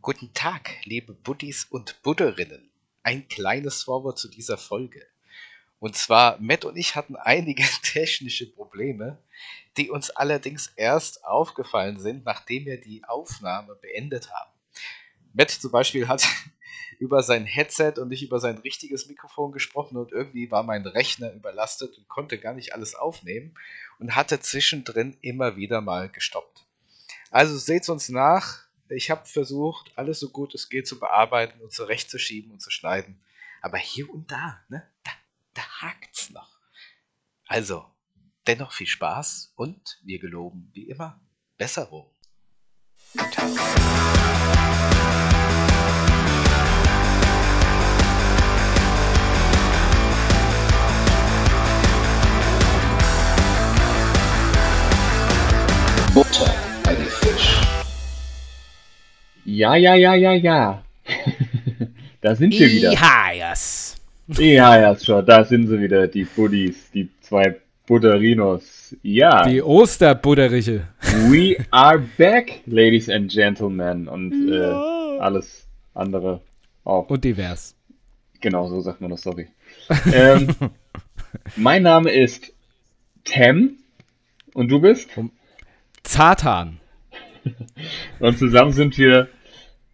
Guten Tag, liebe Buddies und Budderinnen. Ein kleines Vorwort zu dieser Folge. Und zwar, Matt und ich hatten einige technische Probleme, die uns allerdings erst aufgefallen sind, nachdem wir die Aufnahme beendet haben. Matt zum Beispiel hat über sein Headset und nicht über sein richtiges Mikrofon gesprochen und irgendwie war mein Rechner überlastet und konnte gar nicht alles aufnehmen und hatte zwischendrin immer wieder mal gestoppt. Also seht's uns nach. Ich habe versucht, alles so gut es geht zu bearbeiten und zurechtzuschieben und zu schneiden. Aber hier und da, ne, da, da hakt's noch. Also, dennoch viel Spaß und wir geloben wie immer Besserung. Butter bei die Fisch. Ja, ja, ja, ja, ja. da sind wir wieder. Ihas. Ja, ja, schon. Da sind sie wieder, die Buddies, die zwei Butterinos. Ja, Die Osterbudderiche. we are back, ladies and gentlemen. Und äh, alles andere auch. Und divers. Genau, so sagt man das, sorry. ähm, mein Name ist Tem und du bist? Zatan. Und zusammen sind wir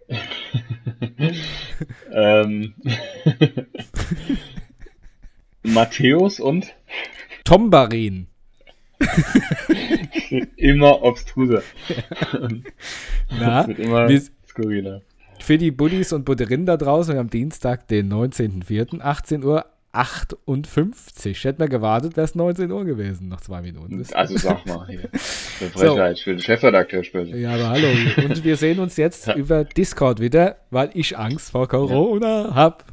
ähm, Matthäus und Tombarin. immer obstruser. Na, immer wir- skurriler. für die Buddies und Budderinnen da draußen, wir haben Dienstag, den 19.04., 18 Uhr 58. Hätten wir gewartet, wäre es 19 Uhr gewesen, noch zwei Minuten. Das, Also sag mal hier. Eine Frechheit, ich will den Chefredakteur sprechen. ja, aber hallo. Und wir sehen uns jetzt über Discord wieder, weil ich Angst vor Corona hab.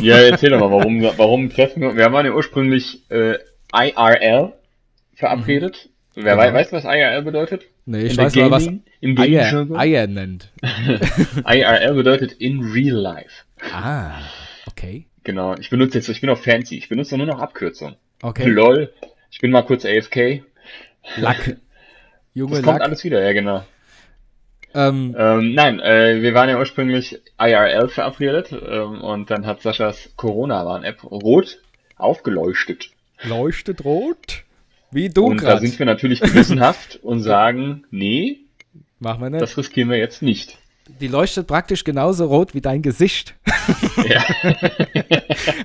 Ja, erzähl doch mal, warum, warum treffen wir Wir waren ja ursprünglich äh, IRL verabredet. Wer Genau. wei- weiß, was IRL bedeutet? Nee, ich weiß mal, was Gaming- im Gaming-Jargon? Eier nennt. IRL bedeutet in real life. Ah, okay. Genau, ich benutze jetzt, ich bin auch fancy, ich benutze nur noch Abkürzungen. Okay. LOL, ich bin mal kurz AFK. Lack. Junge Das kommt Lack. alles wieder, ja genau. Ähm, Ähm, nein, äh, wir waren ja ursprünglich IRL verabredet ähm, und dann hat Saschas Corona-Warn-App rot aufgeleuchtet. leuchtet rot. Wie du und da gerade. sind wir natürlich gewissenhaft und sagen, nee, Machen wir nicht. das riskieren wir jetzt nicht. Die leuchtet praktisch genauso rot wie dein Gesicht. Ja.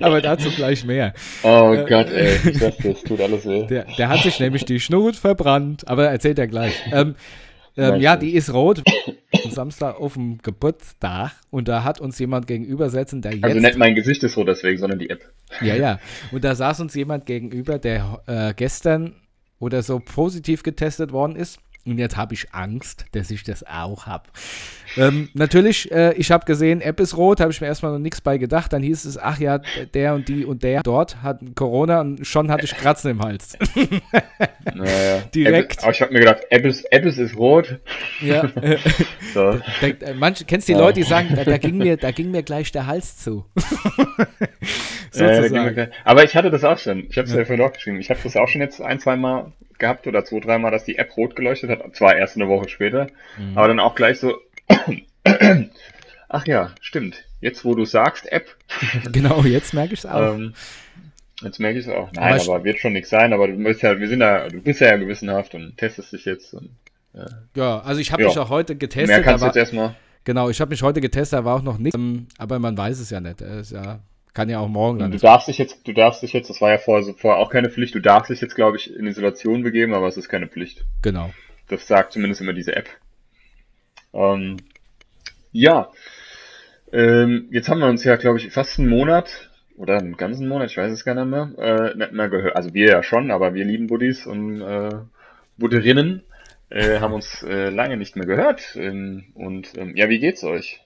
Aber dazu gleich mehr. Oh Gott, ey, ich sag dir, es tut alles weh. Der, der hat sich nämlich die Schnut verbrannt. Aber erzählt er gleich. Ähm, ähm, ja, die ist rot. Am Samstag auf dem Geburtstag. Und da hat uns jemand gegenüber sitzen, der jetzt. Also nicht mein Gesicht ist rot deswegen, sondern die App. Ja, ja. Und da saß uns jemand gegenüber, der äh, gestern oder so positiv getestet worden ist. Und jetzt habe ich Angst, dass ich das auch habe. Ähm, natürlich, äh, ich habe gesehen, App ist rot, habe ich mir erstmal noch nichts bei gedacht. Dann hieß es, ach ja, der und die und der dort hat Corona und schon hatte ich Kratzen im Hals. Naja. Direkt. App, aber ich habe mir gedacht, App ist, App ist, rot. ja, So. da, äh, manch, kennst du die Ja. Leute, die sagen, da, da, ging mir, da ging mir gleich der Hals zu. Da mir gleich- aber ich hatte das auch schon. Ich habe es ja. vorhin auch geschrieben. Ich habe das auch schon jetzt ein, zwei Mal gehabt oder zwei, dreimal, dass die App rot geleuchtet hat. Zwar erst eine Woche später, Mhm. aber dann auch gleich so. Ach ja, stimmt. Jetzt, wo du sagst, App, Genau, jetzt merke ich es auch. ähm, jetzt merke ich es auch. Aber Nein, ich- aber, wird schon nichts sein. Aber du bist ja, wir sind ja, du bist ja gewissenhaft und testest dich jetzt. Und ja, also ich habe ja. mich auch heute mehr getestet. kannst du aber- jetzt erstmal. Genau, ich habe mich heute getestet, da war auch noch nichts, ähm, aber man weiß es ja nicht. Ist ja, kann ja auch morgen dann. Du darfst dich jetzt, du darfst dich jetzt, das war ja vorher, so, vorher auch keine Pflicht, du darfst dich jetzt, glaube ich, in Isolation begeben, aber es ist keine Pflicht. Genau. Das sagt zumindest immer diese App. Ähm, ja, ähm, jetzt haben wir uns ja, glaube ich, fast einen Monat oder einen ganzen Monat, ich weiß es gar nicht mehr, äh, nicht mehr gehört. Also wir ja schon, aber wir lieben Buddies und äh, Budderinnen äh, haben uns äh, lange nicht mehr gehört. Ähm, und ähm, ja, wie geht's euch?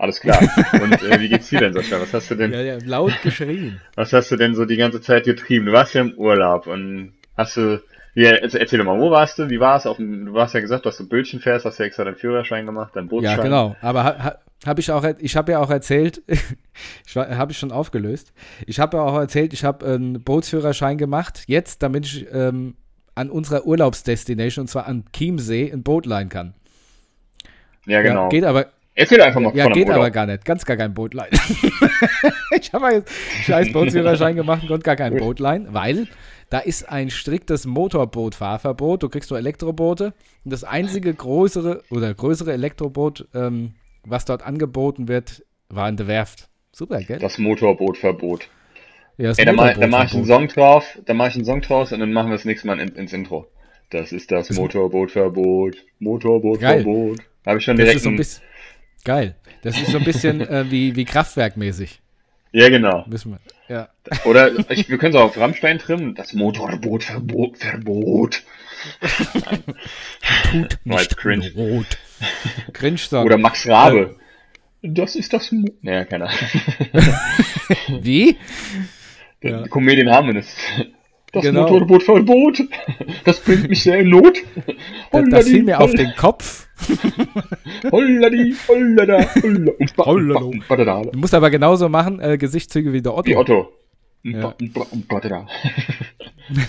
Alles klar. Und äh, wie geht's dir denn, Sascha? Was hast du denn? Ja, ja, laut geschrien. Was hast du denn so die ganze Zeit getrieben? Du warst ja im Urlaub und hast du, ja, erzähl, doch mal, wo warst du? Wie war es? Du hast ja gesagt, dass du Bötchen fährst, hast ja extra deinen Führerschein gemacht, deinen Bootsschein. Ja, genau. Aber ha, ha, habe ich auch, ich habe ja auch erzählt, ich habe ich schon aufgelöst. Ich habe ja auch erzählt, ich habe einen Bootsführerschein gemacht, jetzt, damit ich ähm, an unserer Urlaubsdestination, und zwar an Chiemsee, ein Boot leihen kann. Ja, genau. geht aber, Erzähl einfach mal Ja, von der geht Motor. aber gar nicht. Ganz gar kein Bootline. ich habe jetzt scheiß Bootsführerschein gemacht und gar kein Bootline, weil da ist ein striktes Motorbootfahrverbot. Du kriegst nur Elektroboote. Und das einzige größere oder größere Elektroboot, ähm, was dort angeboten wird, war in der Werft. Super, gell? Das Motorbootverbot. ja, das Ey, da mach, da mach ich einen. Song drauf, da mach ich einen Song draus und dann machen wir das nächste Mal in, ins Intro. Das ist das Motorbootverbot. Motorbootverbot. Habe ich schon Das direkt ist so ein, bisschen. Geil. Das ist so ein bisschen äh, wie, wie Kraftwerkmäßig. Ja, genau. Müssen wir. Ja. Oder ich, wir können es auch auf Rammstein trimmen. Das Motorbootverbot. Verbot. Tut War jetzt nicht cringe. rot. Cringe-Song. Oder Max Rabe. Das ist das. Mo naja, keine Ahnung. Wie? Der Ja. Comedian Harmonist. Das Genau. Motorbootverbot. Das bringt mich sehr in Not. Das, das fiel mir auf den Kopf. Holladi, hollada, holla, und ba- badada. Du musst aber genauso machen, äh, Gesichtszüge wie der Otto. Wie Otto. Ja.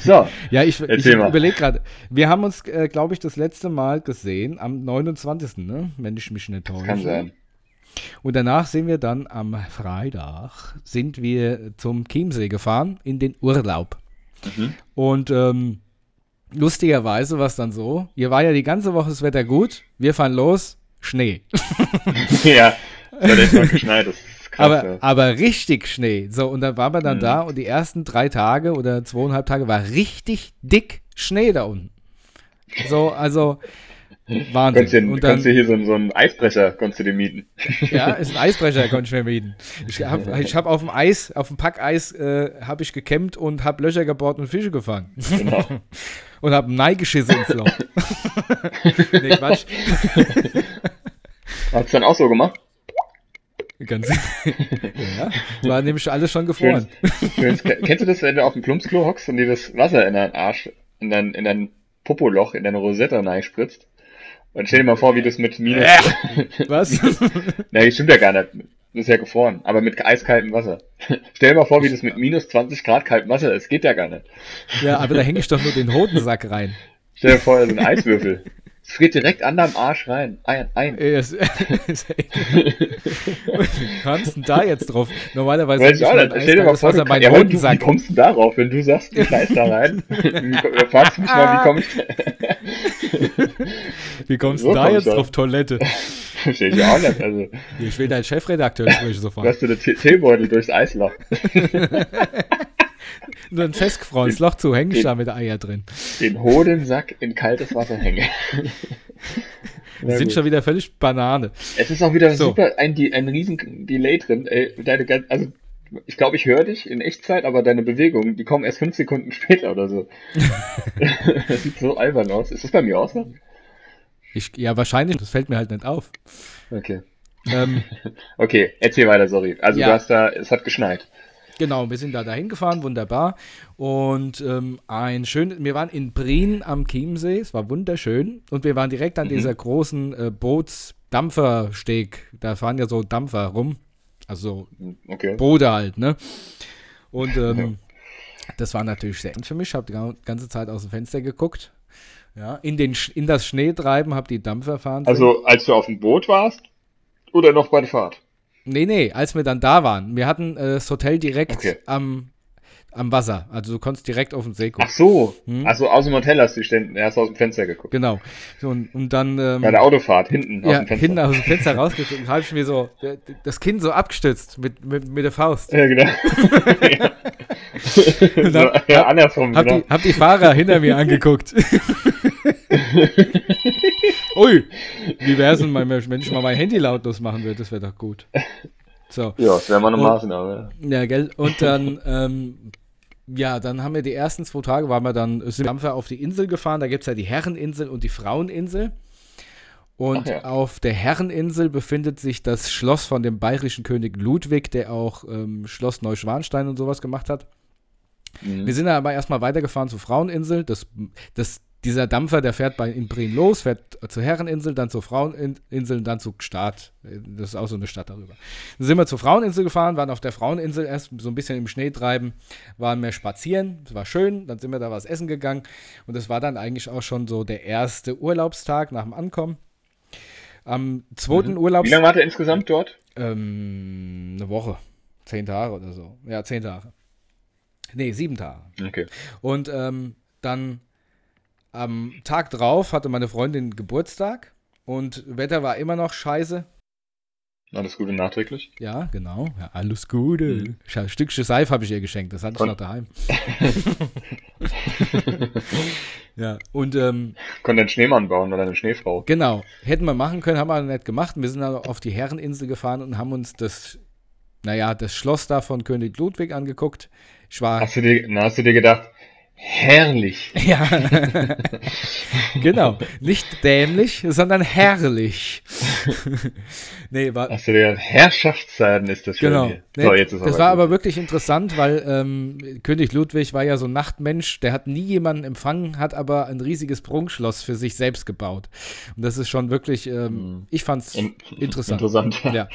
So, Ja, ich, ich überlege gerade. Wir haben uns, äh, glaube ich, das letzte Mal gesehen am 29., ne? wenn ich mich nicht täusche. kann sein. Und danach sind wir dann am Freitag, sind wir zum Chiemsee gefahren in den Urlaub. Mhm. Und ähm, lustigerweise war es dann so, hier war ja die ganze Woche das Wetter gut, wir fahren los, Schnee. ja, hat echt mal geschneit. Das ist krass. aber, ja. aber richtig Schnee. So, und dann waren wir dann Mhm. da und die ersten drei Tage oder zweieinhalb Tage war richtig dick Schnee da unten. So, also Wahnsinn. Konntest du, und konntest du dann, hier so, einen- so einen Eisbrecher konntest du dir mieten. ja, ist ein Eisbrecher, konnte ich mir mieten. Ich habe ich hab auf dem Eis, auf dem Packeis, äh, habe ich gekämmt und habe Löcher gebohrt und Fische gefangen. Genau. Und habe Nei geschissen ins Loch. nee, Quatsch. Hast du dann auch so gemacht? Ganz, ja, war nämlich alles schon gefroren. Schönes, schönes, kennst du das, wenn du auf dem Plumpsklo hockst und dir das Wasser in deinen Arsch, in dein, in dein Popoloch, in deine Rosette reinspritzt? Und stell dir mal vor, wie das mit minus. Was? Nee, das stimmt ja gar nicht. Das ist ja gefroren, aber mit eiskaltem Wasser. Stell dir mal vor, wie das mit minus 20 Grad kaltem Wasser ist. Geht ja gar nicht. ja, aber da hänge ich doch nur den Hodensack rein. Stell dir vor, da sind Eiswürfel. Es friert direkt an deinem Arsch rein. Ein, ein. Ey, das- das- Wie kommst du denn da jetzt drauf? Normalerweise Weiß ich auch nicht. Stell dir mal vor, du, meinen ja, du, wie kommst du darauf, wenn du sagst, du scheiß da rein? Fragst du mich mal, wie komm ich Wie kommst du da komm jetzt drauf Toilette? Verstehe ich auch nicht. Also, Ich will deinen Chefredakteur sprechen du sofort. hast dir den Tee- Teebeutel durchs Eisloch. Nur ein festgefrorenes Loch zu, häng ich da mit Eier drin. Den Hodensack in kaltes Wasser hängen. Na Sind gut. schon wieder völlig Banane. Es ist auch wieder So. super ein, ein riesen Delay drin. Ey, deine, also, ich glaube, ich höre dich in Echtzeit, aber deine Bewegungen, die kommen erst fünf Sekunden später oder so. das sieht so albern aus. Ist das bei mir auch so? Ich, ja, wahrscheinlich, das fällt mir halt nicht auf. Okay. Ähm, Okay, erzähl weiter, sorry. Also Ja. du hast da, es hat geschneit. Genau, wir sind da dahin gefahren, wunderbar. Und ähm, ein schön, wir waren in Brien am Chiemsee, es war wunderschön. Und wir waren direkt an dieser großen äh, Bootsdampfersteg. Da fahren ja so Dampfer rum. Also Okay. Boote halt, ne? Und ähm, das war natürlich sehr für mich. Ich habe die ga- ganze Zeit aus dem Fenster geguckt. Ja, in, den, in das Schneetreiben habe die Dampfer fahren. Also, als du auf dem Boot warst oder noch bei der Fahrt? Nee, nee, als wir dann da waren. Wir hatten äh, das Hotel direkt Okay. am, am Wasser. Also du konntest direkt auf den See gucken. Ach so. Hm. Ach so, aus dem Hotel hast du ständig, hast du aus dem Fenster geguckt. Genau. So, und, und dann ähm, Bei der Autofahrt, hinten aus ja, dem Fenster. hinten aus dem Fenster rausgeguckt, habe ich mir so das Kinn so abgestützt mit, mit, mit der Faust. Ja, genau. ja. so, hab- ja, andersrum, Hab, genau. die, hab die Fahrer hinter mir angeguckt. Ui, wie wär's denn, mal, wenn ich mal mein Handy lautlos machen würde? Das wäre doch gut. So. Ja, das wäre mal eine Und- Maßnahme. Ja, gell? Und dann, ähm, ja, dann haben wir die ersten zwei Tage, waren wir dann, sind wir auf die Insel gefahren. Da gibt es ja die Herreninsel und die Fraueninsel. Und ja. auf der Herreninsel befindet sich das Schloss von dem bayerischen König Ludwig, der auch ähm, Schloss Neuschwanstein und sowas gemacht hat. Mhm. Wir sind dann aber erstmal weitergefahren zur Fraueninsel. Das, das, dieser Dampfer, der fährt bei, in Brien los, fährt zur Herreninsel, dann zur Fraueninsel und dann zu Gstaad. Das ist auch so eine Stadt darüber. Dann sind wir zur Fraueninsel gefahren, waren auf der Fraueninsel erst so ein bisschen im Schnee treiben, waren mehr spazieren, es war schön, dann sind wir da was essen gegangen und das war dann eigentlich auch schon so der erste Urlaubstag nach dem Ankommen. am zweiten Urlaubs... Wie lange wart ihr insgesamt dort? Ähm, eine Woche. Zehn Tage oder so. Ja, zehn Tage. Nee, sieben Tage. Okay. Und ähm, dann am Tag drauf hatte meine Freundin Geburtstag und Wetter war immer noch scheiße. Alles Gute nachträglich. Ja, genau. Ja, alles Gute. Mhm. Ein Stückchen Seife habe ich ihr geschenkt. Das hatte ich Kon- noch daheim. ja, und ähm, Konnte einen Schneemann bauen oder eine Schneefrau. genau. Hätten wir machen können, haben wir nicht gemacht. Wir sind dann auf die Herreninsel gefahren und haben uns das, naja, das Schloss da von König Ludwig angeguckt. Ich war. Hast du dir, na, hast du dir gedacht, herrlich. Ja, genau. Nicht dämlich, sondern herrlich. nee, war, dir gedacht, Herrschaftszeiten ist das Genau. hier. Nee, So, jetzt ist das aber war gut. aber wirklich interessant, weil ähm, König Ludwig war ja so ein Nachtmensch, der hat nie jemanden empfangen, hat aber ein riesiges Prunkschloss für sich selbst gebaut. Und das ist schon wirklich, ähm, ich fand's In- interessant. Interessant. Ja.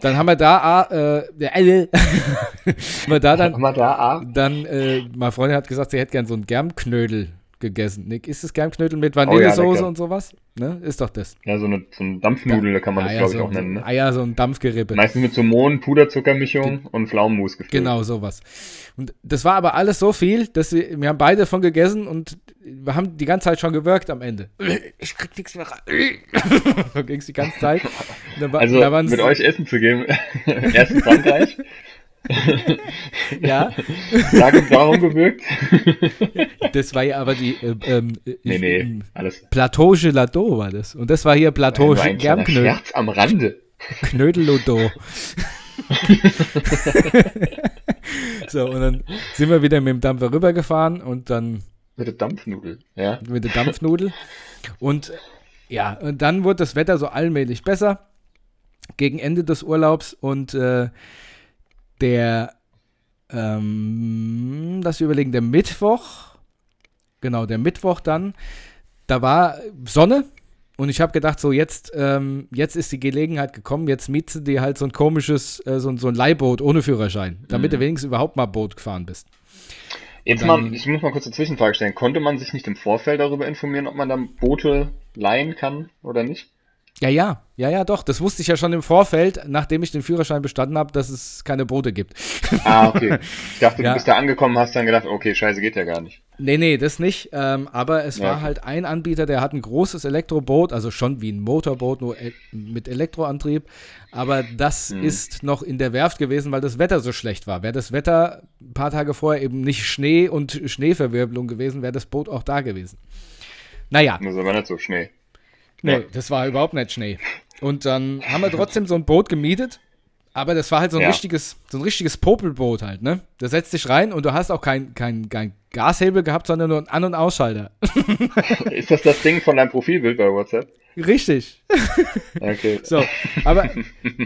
Dann haben wir da, äh, äh, haben wir da dann, Mal da, ah. dann, äh, meine Freundin hat gesagt, sie hätte gern so einen Germknödel gegessen. Nick, ist das Germknödel mit Oh ja, Vanillesoße und sowas? Ne? Ist doch das. Ja, so eine, so eine Dampfnudel kann man das, ja, glaube ich, so, auch nennen. Ne? Ah ja, so ein Dampfgerippe. Meistens mit so Mohn, Puderzuckermischung und Pflaumenmus gefüllt. Genau, sowas. Und das war aber alles so viel, dass wir, wir haben beide davon gegessen und wir haben die ganze Zeit schon gewirkt am Ende. Ich krieg nichts mehr rein. so ging es die ganze Zeit. War- Also mit euch Essen zu geben, erst in Frankreich, Ja, sag uns warum gewirkt. das war ja aber die äh, ähm, Nee, ich- nee, ähm, alles. Plateau Gelato war das. Und das war hier Nur ein Germknödel. Scherz am Rande. Knödelodo. so, und dann sind wir wieder mit dem Dampfer rübergefahren und dann Mit der Dampfnudel, ja. mit der Dampfnudel. Und ja, und dann wurde das Wetter so allmählich besser gegen Ende des Urlaubs und äh, der, ähm, lass mich überlegen, der Mittwoch, genau, der Mittwoch dann, da war Sonne und ich habe gedacht, so jetzt, ähm, jetzt ist die Gelegenheit gekommen, jetzt mietst du dir halt so ein komisches, äh, so, ein- so ein Leihboot ohne Führerschein, damit du wenigstens überhaupt mal Boot gefahren bist. Jetzt dann- mal, ich muss mal kurz eine Zwischenfrage stellen. Konnte man sich nicht im Vorfeld darüber informieren, ob man dann Boote leihen kann oder nicht? Ja, ja, ja, ja, doch. Das wusste ich ja schon im Vorfeld, nachdem ich den Führerschein bestanden habe, dass es keine Boote gibt. Ah, okay. Ich dachte, Ja. du bist da angekommen, hast dann gedacht, okay, scheiße, geht ja gar nicht. Nee, nee, das nicht. Ähm, aber es Ja, war okay. halt ein Anbieter, der hat ein großes Elektroboot, also schon wie ein Motorboot, nur e mit Elektroantrieb. Aber das Mhm. ist noch in der Werft gewesen, weil das Wetter so schlecht war. Wäre das Wetter ein paar Tage vorher eben nicht Schnee und Schneeverwirbelung gewesen, wäre das Boot auch da gewesen. Naja, Das ist aber nicht so Schnee. Nee, das war überhaupt nicht Schnee. Und dann haben wir trotzdem so ein Boot gemietet, aber das war halt so ein Ja. richtiges, so ein richtiges Popelboot halt, ne? Da setzt dich rein und du hast auch kein, kein, kein Gashebel gehabt, sondern nur einen An- und Ausschalter. Ist das das Ding von deinem Profilbild bei WhatsApp? Richtig. Okay. So, aber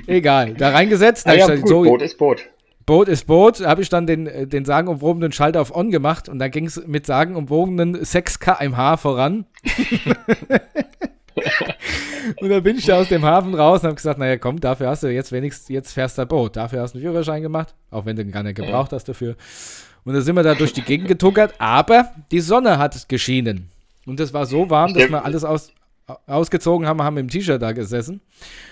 egal. Da reingesetzt, Ah da ja, ich gut, so, Boot ist Boot. Boot ist Boot, habe ich dann den, äh, den sagenumwobenen Schalter auf On gemacht und dann ging es mit sagenumwobenen 6 kmh voran. Und dann bin ich da aus dem Hafen raus und habe gesagt, naja komm, dafür hast du jetzt wenigstens, jetzt fährst du Boot. Dafür hast du einen Führerschein gemacht, auch wenn du gar nicht gebraucht hast dafür. Und dann sind wir da durch die Gegend getuckert, aber die Sonne hat geschienen. Und es war so warm, dass wir alles aus, ausgezogen haben, haben im T-Shirt da gesessen.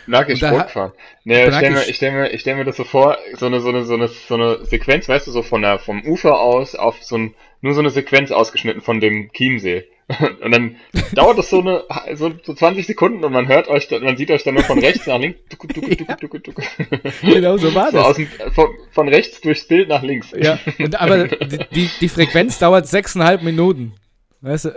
Da Boot fahren. Nee, ich Lag stell mir, ich stell mir, ich stell mir das so vor, so eine, so eine, so eine, so eine Sequenz, weißt du, so von der, vom Ufer aus auf so ein, nur so eine Sequenz ausgeschnitten von dem Chiemsee. Und dann dauert das so eine, so, so 20 Sekunden und man hört euch, man sieht euch dann nur von rechts nach links, tuck, tuck, tuck, tuck, tuck. Genau so war so das. dem, von, von rechts durchs Bild nach links. Ja, und, aber die, die, die Frequenz dauert sechseinhalb Minuten. Weißt du?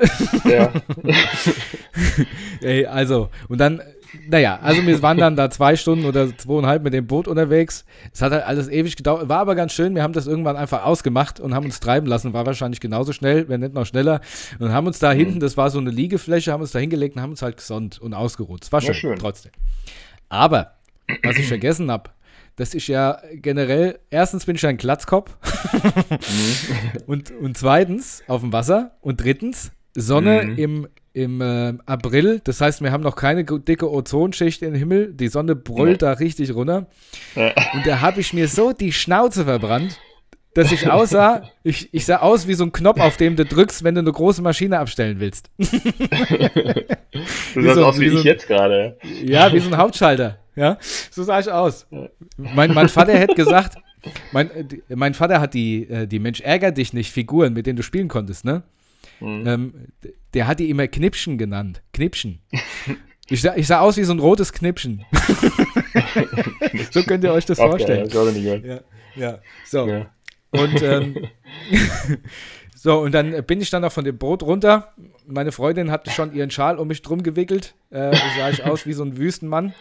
Ja. Ey, also, und dann, naja, also wir waren dann da zwei Stunden oder zweieinhalb mit dem Boot unterwegs. Es hat halt alles ewig gedauert, war aber ganz schön. Wir haben das irgendwann einfach ausgemacht und haben uns treiben lassen. War wahrscheinlich genauso schnell, wenn nicht noch schneller. Und haben uns da hinten, das war so eine Liegefläche, haben uns da hingelegt und haben uns halt gesonnt und ausgeruht. Es war schön, schön. trotzdem. Aber, was ich vergessen habe, dass ich ja generell, erstens bin ich ein Glatzkopf und, und zweitens auf dem Wasser und drittens Sonne Mhm. im, im äh, April. Das heißt, wir haben noch keine dicke Ozonschicht im Himmel. Die Sonne brüllt da richtig runter. Ja. Und da habe ich mir so die Schnauze verbrannt. dass ich aussah, ich, ich sah aus wie so ein Knopf, auf dem du drückst, wenn du eine große Maschine abstellen willst. Du sahst so- aus wie, wie so- ich jetzt gerade. Ja, wie so ein Hauptschalter. Ja, so sah ich aus. Mein, mein Vater hätte gesagt, mein, äh, mein Vater hat die, äh, die Mensch ärger dich nicht Figuren, mit denen du spielen konntest, ne? Mhm. Ähm, der hat die immer Knipschen genannt. Knipschen. Ich sah, ich sah aus wie so ein rotes Knipschen. so könnt ihr euch das Okay, vorstellen. Ja, ja. So. Ja. Und ähm, so, und dann bin ich dann noch von dem Boot runter. Meine Freundin hatte schon ihren Schal um mich drum gewickelt. Äh, sah ich aus wie so ein Wüstenmann.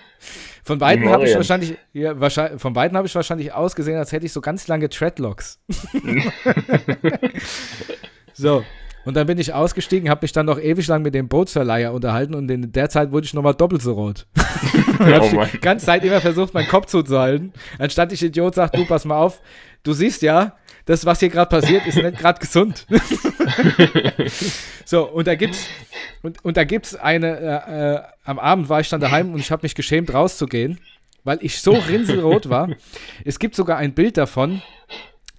Von beiden habe ich wahrscheinlich, ja, wahrscheinlich, von beiden habe ich wahrscheinlich ausgesehen, als hätte ich so ganz lange Treadlocks. so. Und dann bin ich ausgestiegen, habe mich dann noch ewig lang mit dem Bootsverleiher unterhalten und in der Zeit wurde ich nochmal doppelt so rot. Oh hab Mann. ich die ganze Zeit immer versucht, meinen Kopf zu halten. Anstatt ich Idiot sagt, du pass mal auf, du siehst ja, das, was hier gerade passiert, ist nicht gerade gesund. so, und da gibt's und, und da gibt's eine, äh, äh, am Abend war ich dann daheim und ich habe mich geschämt, rauszugehen, weil ich so rinselrot war. Es gibt sogar ein Bild davon,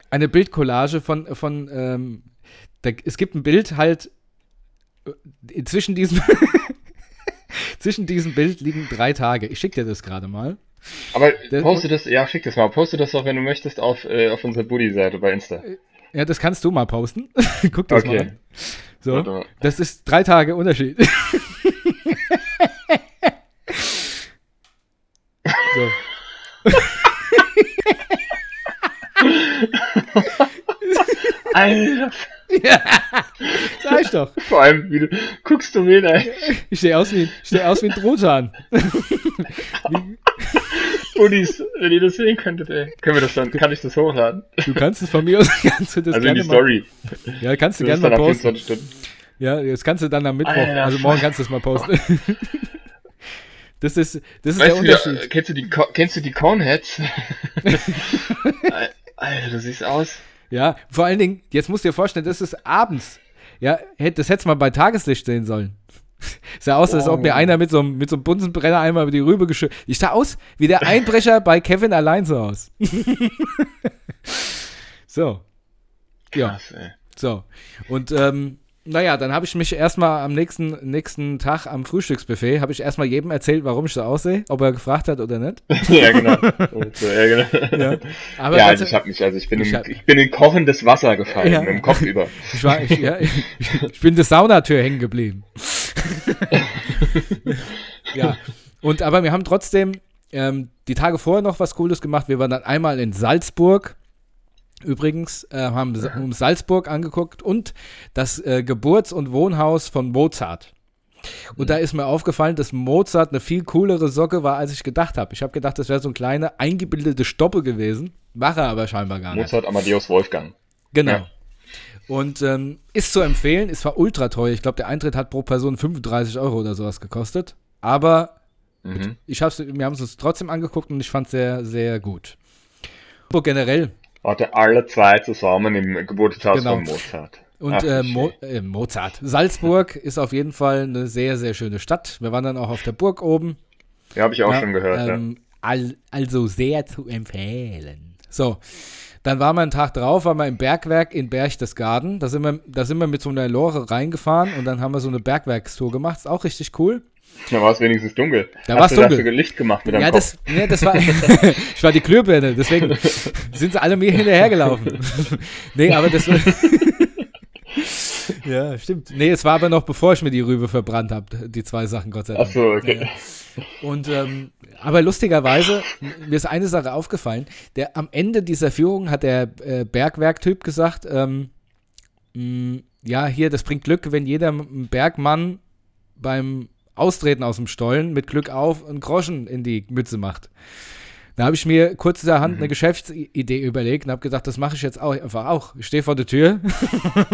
eine Bildcollage von, von ähm, da, es gibt ein Bild halt äh, zwischen diesem zwischen diesem Bild liegen drei Tage. Ich schicke dir das gerade mal. Aber poste das, ja, schick das mal. Poste das doch, wenn du möchtest, auf, äh, auf unserer Buddy-Seite bei Insta. Ja, das kannst du mal posten. Guck das mal Okay. an. So, mal. das ist drei Tage Unterschied. so. Alter, Sag ich doch. vor allem, wie du guckst du mir ey. Ich stehe aus, wie- ich steh aus wie ein Truthahn. Buddies, wenn ihr das sehen könntet, ey. Können wir das dann, kann ich das hochladen? Du kannst es von mir aus, kannst du das also in die mal, Story. ja, kannst du ist gerne mal posten. 24 Stunden. Ja, das kannst du dann am Mittwoch, Alter, also morgen kannst du es mal posten. Das ist, das ist der Weißt du, Unterschied. wie, kennst du die, kennst du die Coneheads? Alter, du siehst aus. Ja, vor allen Dingen, jetzt musst du dir vorstellen, das ist abends. Ja, das hättest du mal bei Tageslicht sehen sollen. Sah aus, als ob mir Oh. einer mit so einem, mit so einem Bunsenbrenner einmal über die Rübe geschüttet. Ich sah aus wie der Einbrecher bei Kevin allein so aus. so. Ja, Krass, ey. so. Und ähm, naja, dann habe ich mich erstmal am nächsten, nächsten Tag am Frühstücksbuffet, habe ich erstmal jedem erzählt, warum ich so aussehe, ob er gefragt hat oder nicht. ja, genau. So, ja, genau. Ja, aber ja, also ich hab mich, also ich bin, Ich in, ich bin in kochendes Wasser gefallen, Ja. mit dem Kopf über. Ich, war, ich, ja, ich, ich bin der Saunatür hängen geblieben. ja, und aber wir haben trotzdem ähm, die Tage vorher noch was Cooles gemacht. Wir waren dann einmal in Salzburg. Übrigens, äh, haben uns Salzburg angeguckt und das äh, Geburts- und Wohnhaus von Mozart. Und da ist mir aufgefallen, dass Mozart eine viel coolere Socke war, als ich gedacht habe. Ich habe gedacht, das wäre so eine kleine eingebildete Stoppe gewesen. War er aber scheinbar gar nicht. Mozart Amadeus Wolfgang. Genau. Ja. Und ähm, ist zu empfehlen, ist zwar ultra teuer. Ich glaube, der Eintritt hat pro Person 35 Euro oder sowas gekostet. Aber Mhm. ich hab's, wir haben es uns trotzdem angeguckt und ich fand es sehr, sehr gut. So generell. Hatte alle zwei zusammen im Geburtshaus Genau. von Mozart. Und Ach, äh, Mo äh, Mozart. Salzburg ist auf jeden Fall eine sehr, sehr schöne Stadt. Wir waren dann auch auf der Burg oben. ja, habe ich auch Ja, schon gehört. ähm, al also sehr zu empfehlen. So, dann waren wir einen Tag drauf, waren wir im Bergwerk in Berchtesgaden. Da sind wir, da sind wir mit so einer Lore reingefahren und dann haben wir so eine Bergwerkstour gemacht. Ist auch richtig cool. Ja. Da war es wenigstens dunkel. Da war's du dunkel. Hast du Licht gemacht mit deinem Ja, das, ja, das war, ich war die Glühbirne, deswegen sind sie alle mir hinterhergelaufen. nee, aber das war, ja, stimmt. Nee, es war aber noch bevor ich mir die Rübe verbrannt habe, die zwei Sachen, Gott sei Dank. Ach so, okay. Und ähm, aber lustigerweise, mir ist eine Sache aufgefallen. Der am Ende dieser Führung hat der äh, Bergwerktyp gesagt, ähm, mh, ja, hier, das bringt Glück, wenn jeder Bergmann beim Austreten aus dem Stollen mit Glück auf einen Groschen in die Mütze macht. Da habe ich mir kurzerhand eine Geschäftsidee überlegt und habe gedacht, das mache ich jetzt auch einfach auch. Ich stehe vor der Tür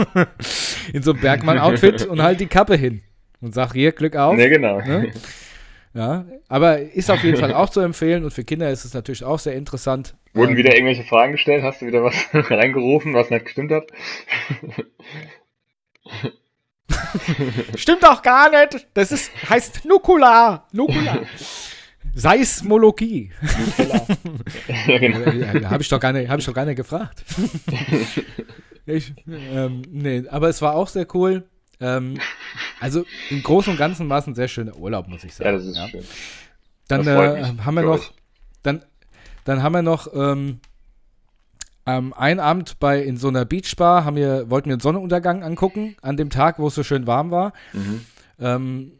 in so einem Bergmann-Outfit und halt die Kappe hin und sag hier Glück auf. Ne, genau. Ne? Ja, aber ist auf jeden Fall auch zu empfehlen und für Kinder ist es natürlich auch sehr interessant. Wurden Ähm, wieder irgendwelche Fragen gestellt? Hast du wieder was reingerufen, was nicht gestimmt hat? Stimmt doch gar nicht. Das ist, heißt Nukula. Nukula. Seismologie. ja, genau. Ja, habe ich, doch gar nicht- hab ich doch gar nicht gefragt. ich, ähm, nee, aber es war auch sehr cool. Ähm, also im Großen und Ganzen war es ein sehr schöner Urlaub, muss ich sagen. Ja, das ist schön. Dann Das äh, haben wir noch, dann, dann haben wir noch ähm, ähm, einen Abend bei in so einer Beachbar haben wir, wollten wir einen Sonnenuntergang angucken, an dem Tag, wo es so schön warm war. Mhm. Ähm,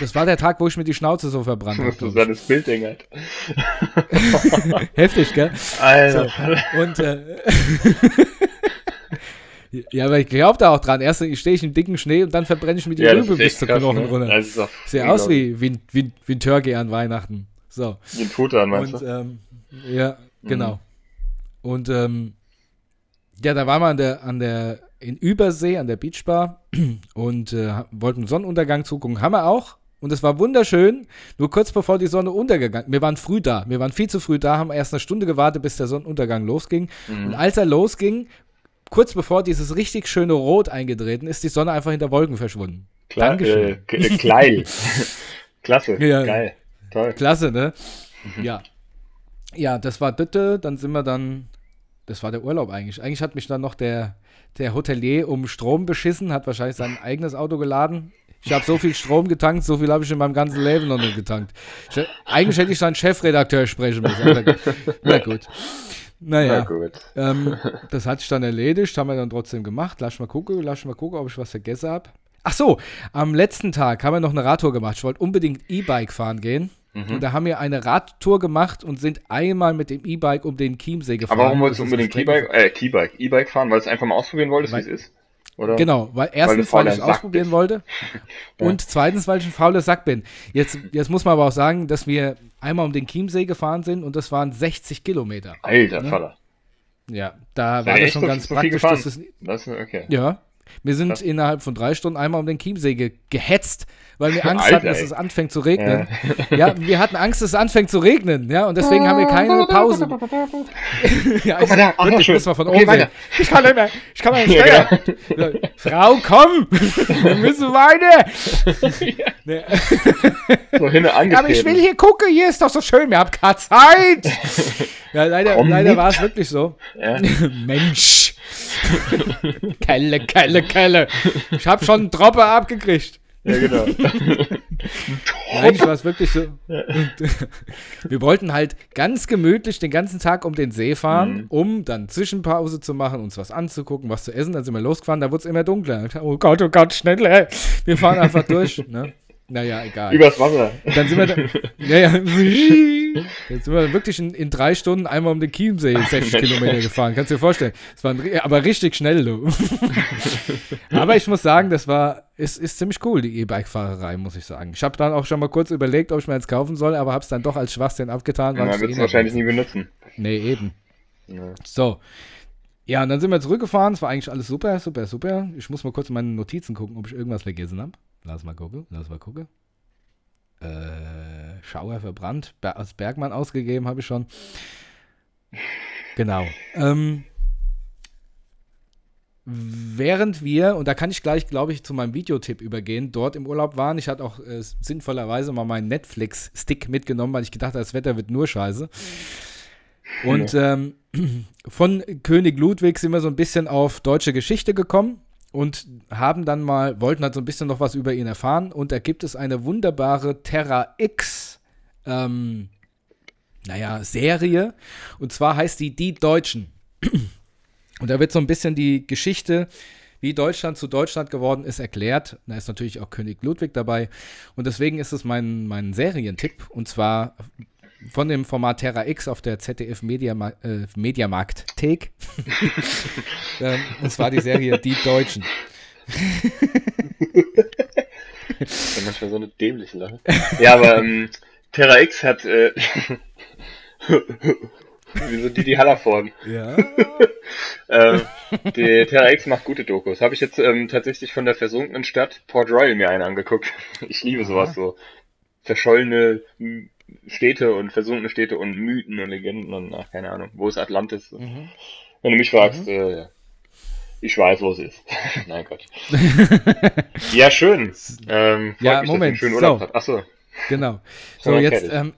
das war der Tag, wo ich mir die Schnauze so verbrannt habe. seines Bildding halt. Heftig, gell? Alter. Und äh, ja, aber ich glaube da auch dran. Erst stehe ich im dicken Schnee und dann verbrenne ich mir die Ja, Rübe bis zur Knochen ne? runter. Sieht aus wie, wie, wie, wie ein Turkey an Weihnachten. So. Wie ein Tutan, meinst Und du? ähm, ja, Mhm. Und ähm, ja, da waren wir an der, an der, in Übersee, an der Beachbar und äh, wollten Sonnenuntergang zugucken. Haben wir auch. Und es war wunderschön. Nur kurz bevor die Sonne untergegangen Wir waren früh da. Wir waren viel zu früh da, haben erst eine Stunde gewartet, bis der Sonnenuntergang losging. Mhm. Und als er losging, kurz bevor dieses richtig schöne Rot eingetreten ist, die Sonne einfach hinter Wolken verschwunden. Klar, Dankeschön. äh, k- äh. Klasse. Ja. Geil. Toll. Klasse, ne? Ja. Ja, das war Dütte, dann sind wir dann, das war der Urlaub eigentlich. Eigentlich hat mich dann noch der, der Hotelier um Strom beschissen, hat wahrscheinlich sein eigenes Auto geladen. Ich habe so viel Strom getankt, so viel habe ich in meinem ganzen Leben noch nicht getankt. Ich, eigentlich hätte ich seinen Chefredakteur sprechen müssen. Na gut. Na Naja, gut. ähm, das hat sich dann erledigt, haben wir dann trotzdem gemacht. Lass mal gucken, lass mal gucken, ob ich was vergessen habe. Ach so, am letzten Tag haben wir noch eine Radtour gemacht. Ich wollte unbedingt E-Bike fahren gehen. Mhm. Und da haben wir eine Radtour gemacht und sind einmal mit dem E-Bike um den Chiemsee gefahren. Aber warum wolltest du Das ist unbedingt E-Bike, äh, Key-Bike, E-Bike fahren? Weil du es einfach mal ausprobieren wolltest, wie Weil- es ist? Oder? Genau, weil erstens, fauler weil ich es ausprobieren bist. wollte und zweitens, weil ich ein fauler Sack bin. Jetzt, jetzt muss man aber auch sagen, dass wir einmal um den Chiemsee gefahren sind und das waren 60 Kilometer. Alter, Ne? Vater. Ja, da war das schon ganz so praktisch. Dass es, Das ist okay. ja, wir sind Krass. innerhalb von drei Stunden einmal um den Chiemsee ge gehetzt, weil wir Angst Alter, hatten, dass ey. es anfängt zu regnen. Ja. wir hatten Angst, dass es anfängt zu regnen, ja, und deswegen haben wir keine Pause. ja, ich, da, wirklich, schön. mal von Okay, oben. Ich kann nicht mehr, ich kann nicht Ja, mehr steuern. Ja, Frau, komm! Wir müssen weiter! Angetreten. Aber ich will hier gucken, hier ist doch so schön, wir haben keine Zeit! Ja, leider, Komm leider war es wirklich so. Ja. Mensch! Kelle, Kelle, Kelle! Ich hab schon einen Dropper abgekriegt. ja, genau. Eigentlich war es wirklich so. Wir wollten halt ganz gemütlich den ganzen Tag um den See fahren, Mhm. um dann Zwischenpause zu machen, uns was anzugucken, was zu essen. Dann sind wir losgefahren, da wurde es immer dunkler. Oh Gott, oh Gott, schneller. Wir fahren einfach durch. Ne? Naja, egal. Übers Wasser. Dann sind wir da, ja, ja. Dann sind wir wirklich in, in drei Stunden einmal um den Chiemsee 60 Kilometer gefahren. Kannst du dir vorstellen. Das war ein, aber richtig schnell, du. aber ich muss sagen, das war, ist, ist ziemlich cool, die E-Bike-Fahrerei, muss ich sagen. Ich habe dann auch schon mal kurz überlegt, ob ich mir eins kaufen soll, aber habe es dann doch als Schwachsinn abgetan. weil Ja, ich's wird eh es nicht wahrscheinlich nie benutzen. Nee, eben. Ja. So. Ja, und dann sind wir zurückgefahren. Es war eigentlich alles super, super, super. Ich muss mal kurz in meine Notizen gucken, ob ich irgendwas vergessen habe. Lass mal gucken, lass mal gucken. Äh, Schauer verbrannt. Ber als Bergmann ausgegeben habe ich schon. Genau. Ähm, während wir, und da kann ich gleich, glaube ich, zu meinem Videotipp übergehen, dort im Urlaub waren, ich hatte auch äh, sinnvollerweise mal meinen Netflix-Stick mitgenommen, weil ich gedacht habe, das Wetter wird nur scheiße. Und ähm, von König Ludwig sind wir so ein bisschen auf deutsche Geschichte gekommen und haben dann mal, wollten halt so ein bisschen noch was über ihn erfahren. Und da gibt es eine wunderbare Terra X, ähm, naja, Serie. Und zwar heißt die Die Deutschen. Und da wird so ein bisschen die Geschichte, wie Deutschland zu Deutschland geworden ist, erklärt. Da ist natürlich auch König Ludwig dabei. Und deswegen ist es mein, mein Serientipp. Und zwar von dem Format Terra X auf der ZDF Media, äh, Mediamarkt Take. ähm, und zwar die Serie Die Deutschen. Das ist ja manchmal so eine dämliche Lache. Ja, aber ähm, Terra X hat äh, wie so Didi Hallervorden. Ja. Ähm, die Terra X macht gute Dokus. Habe ich jetzt ähm, tatsächlich von der versunkenen Stadt Port Royal mir eine angeguckt. Ich liebe sowas so. Verschollene Städte und versunkene Städte und Mythen und Legenden und ach, keine Ahnung. Wo ist Atlantis? Mhm. Wenn du mich fragst, äh, ja. ich weiß, wo es ist. Nein, Gott. ja, schön. Ähm, Ja, mich, Moment, schönen Urlaub so. habt. Achso. Genau. So, Ja, jetzt ähm,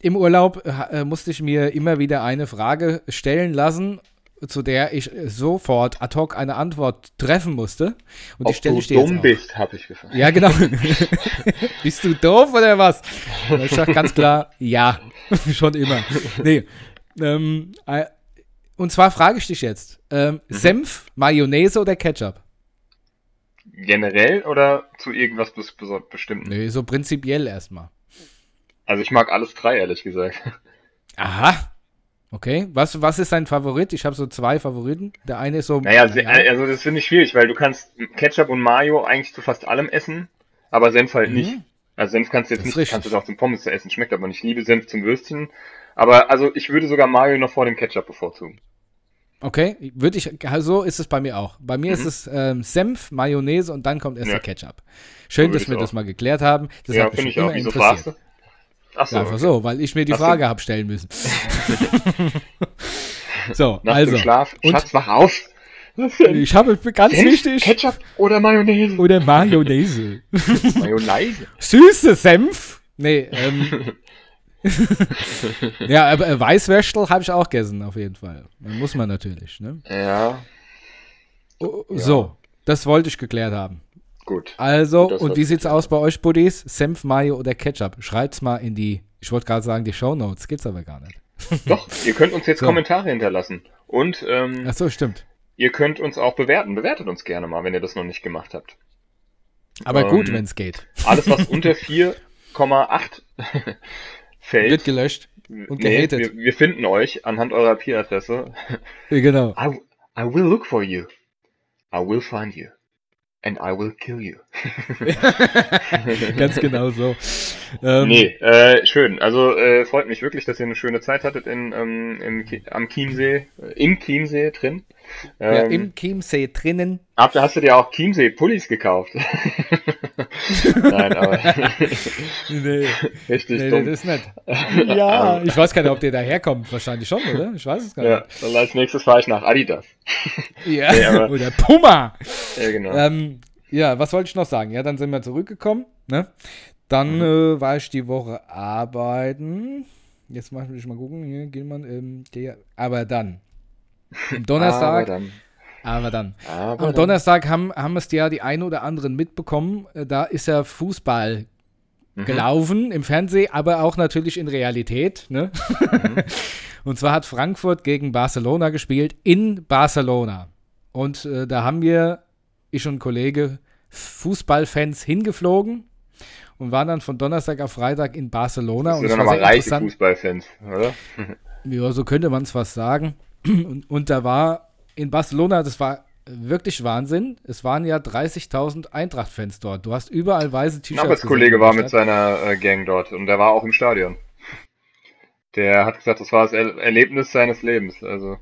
im Urlaub äh, musste ich mir immer wieder eine Frage stellen lassen, zu der ich sofort ad hoc eine Antwort treffen musste. Und die Ob stelle du ich dir dumm bist, habe ich gefragt. Ja, genau. Bist du doof oder was? Ich sag ganz klar, ja. Schon immer. Nee. Ähm, äh, und zwar frage ich dich jetzt: ähm, Mhm. Senf, Mayonnaise oder Ketchup? Generell oder zu irgendwas bes beso- Bestimmten? Nee, so prinzipiell erstmal. Also ich mag alles drei, ehrlich gesagt. Aha. Okay. Was, was ist dein Favorit? Ich habe so zwei Favoriten. Der eine ist so. Naja, also das finde ich schwierig, weil du kannst Ketchup und Mayo eigentlich zu fast allem essen, aber Senf halt Mhm. nicht. Also Senf kannst du jetzt ist nicht, richtig. kannst du es auch zum Pommes zu essen, schmeckt aber nicht. Ich liebe Senf zum Würstchen. Aber also ich würde sogar Mayo noch vor dem Ketchup bevorzugen. Okay, würde ich, so ist es bei mir auch. Bei mir ist Mhm. es ähm, Senf, Mayonnaise und dann kommt erst Ja. der Ketchup. Schön, würde dass wir auch. das mal geklärt haben. Das ja, finde ich auch. immer Wieso interessiert. fragst du? Achso, Einfach so, weil ich mir die Hast Frage habe stellen müssen. so, nach also, dem Schlaf. und- Schatz, wach auf! Ich habe ganz Senf, wichtig, Ketchup oder Mayonnaise? oder Mayonnaise. Mayonnaise. Süße Senf? Nee, ähm. ja, aber äh, Weißwürstel habe ich auch gegessen, auf jeden Fall. Muss man natürlich, ne? Ja, Oh, So, das wollte ich geklärt haben. Gut. Also, Das und wie sieht's aus bei euch, Buddies? Senf, Mayo oder Ketchup? Schreibt's mal in die, ich wollte gerade sagen, die Shownotes. Gibt's aber gar nicht. Doch, ihr könnt uns jetzt So. Kommentare hinterlassen. Und ähm, Ach so, stimmt. ihr könnt uns auch bewerten. Bewertet uns gerne mal, wenn ihr das noch nicht gemacht habt. Aber gut, Ähm, wenn's geht. Alles, was unter 4,8 fällt. Wird gelöscht. und gehatet. wir, wir finden euch anhand eurer IP-Adresse. Genau. I, I will look for you. I will find you. And I will kill you. Ganz genau so. Ähm, nee, äh, schön. Also äh, freut mich wirklich, dass ihr eine schöne Zeit hattet in, ähm, im, am Chiemsee, äh, im Chiemsee drin. Ja, Ähm, Im Chiemsee drinnen. Habt, hast du dir auch Chiemsee-Pullis gekauft? Nein, aber Nee, richtig nee, dumm. das ist nicht. Ja, ich weiß gar nicht, ob der daherkommt. Wahrscheinlich schon, oder? Ich weiß es gar ja, dann als nächstes fahre ich nach Adidas. nicht. Ja. Nee, aber- oder Puma. Ja, genau. Ähm, ja, was wollte ich noch sagen? Ja, dann sind wir zurückgekommen. Ne? Dann Mhm. äh, war ich die Woche arbeiten. Jetzt mach ich mal gucken. Hier, Gilman, ähm, der, aber dann. Am Donnerstag, Aber dann. aber dann. Aber Am dann. Donnerstag haben, haben es ja die ein oder anderen mitbekommen. Äh, Da ist ja Fußball Mhm. gelaufen im Fernsehen, aber auch natürlich in Realität. Ne? Mhm. Und zwar hat Frankfurt gegen Barcelona gespielt in Barcelona. Und äh, da haben wir, ich und ein Kollege, Fußballfans hingeflogen und waren dann von Donnerstag auf Freitag in Barcelona. Das und sind dann war aber sehr reiche. Fußballfans, oder? Ja, so könnte man es fast sagen. Und, und da war in Barcelona, das war wirklich Wahnsinn. Es waren ja 30.000 Eintracht-Fans dort. Du hast überall weiße T-Shirts. Arbeitskollege gesehen war mit seiner äh, Gang dort und der war auch im Stadion. Der hat gesagt, das war das er Erlebnis seines Lebens. Also,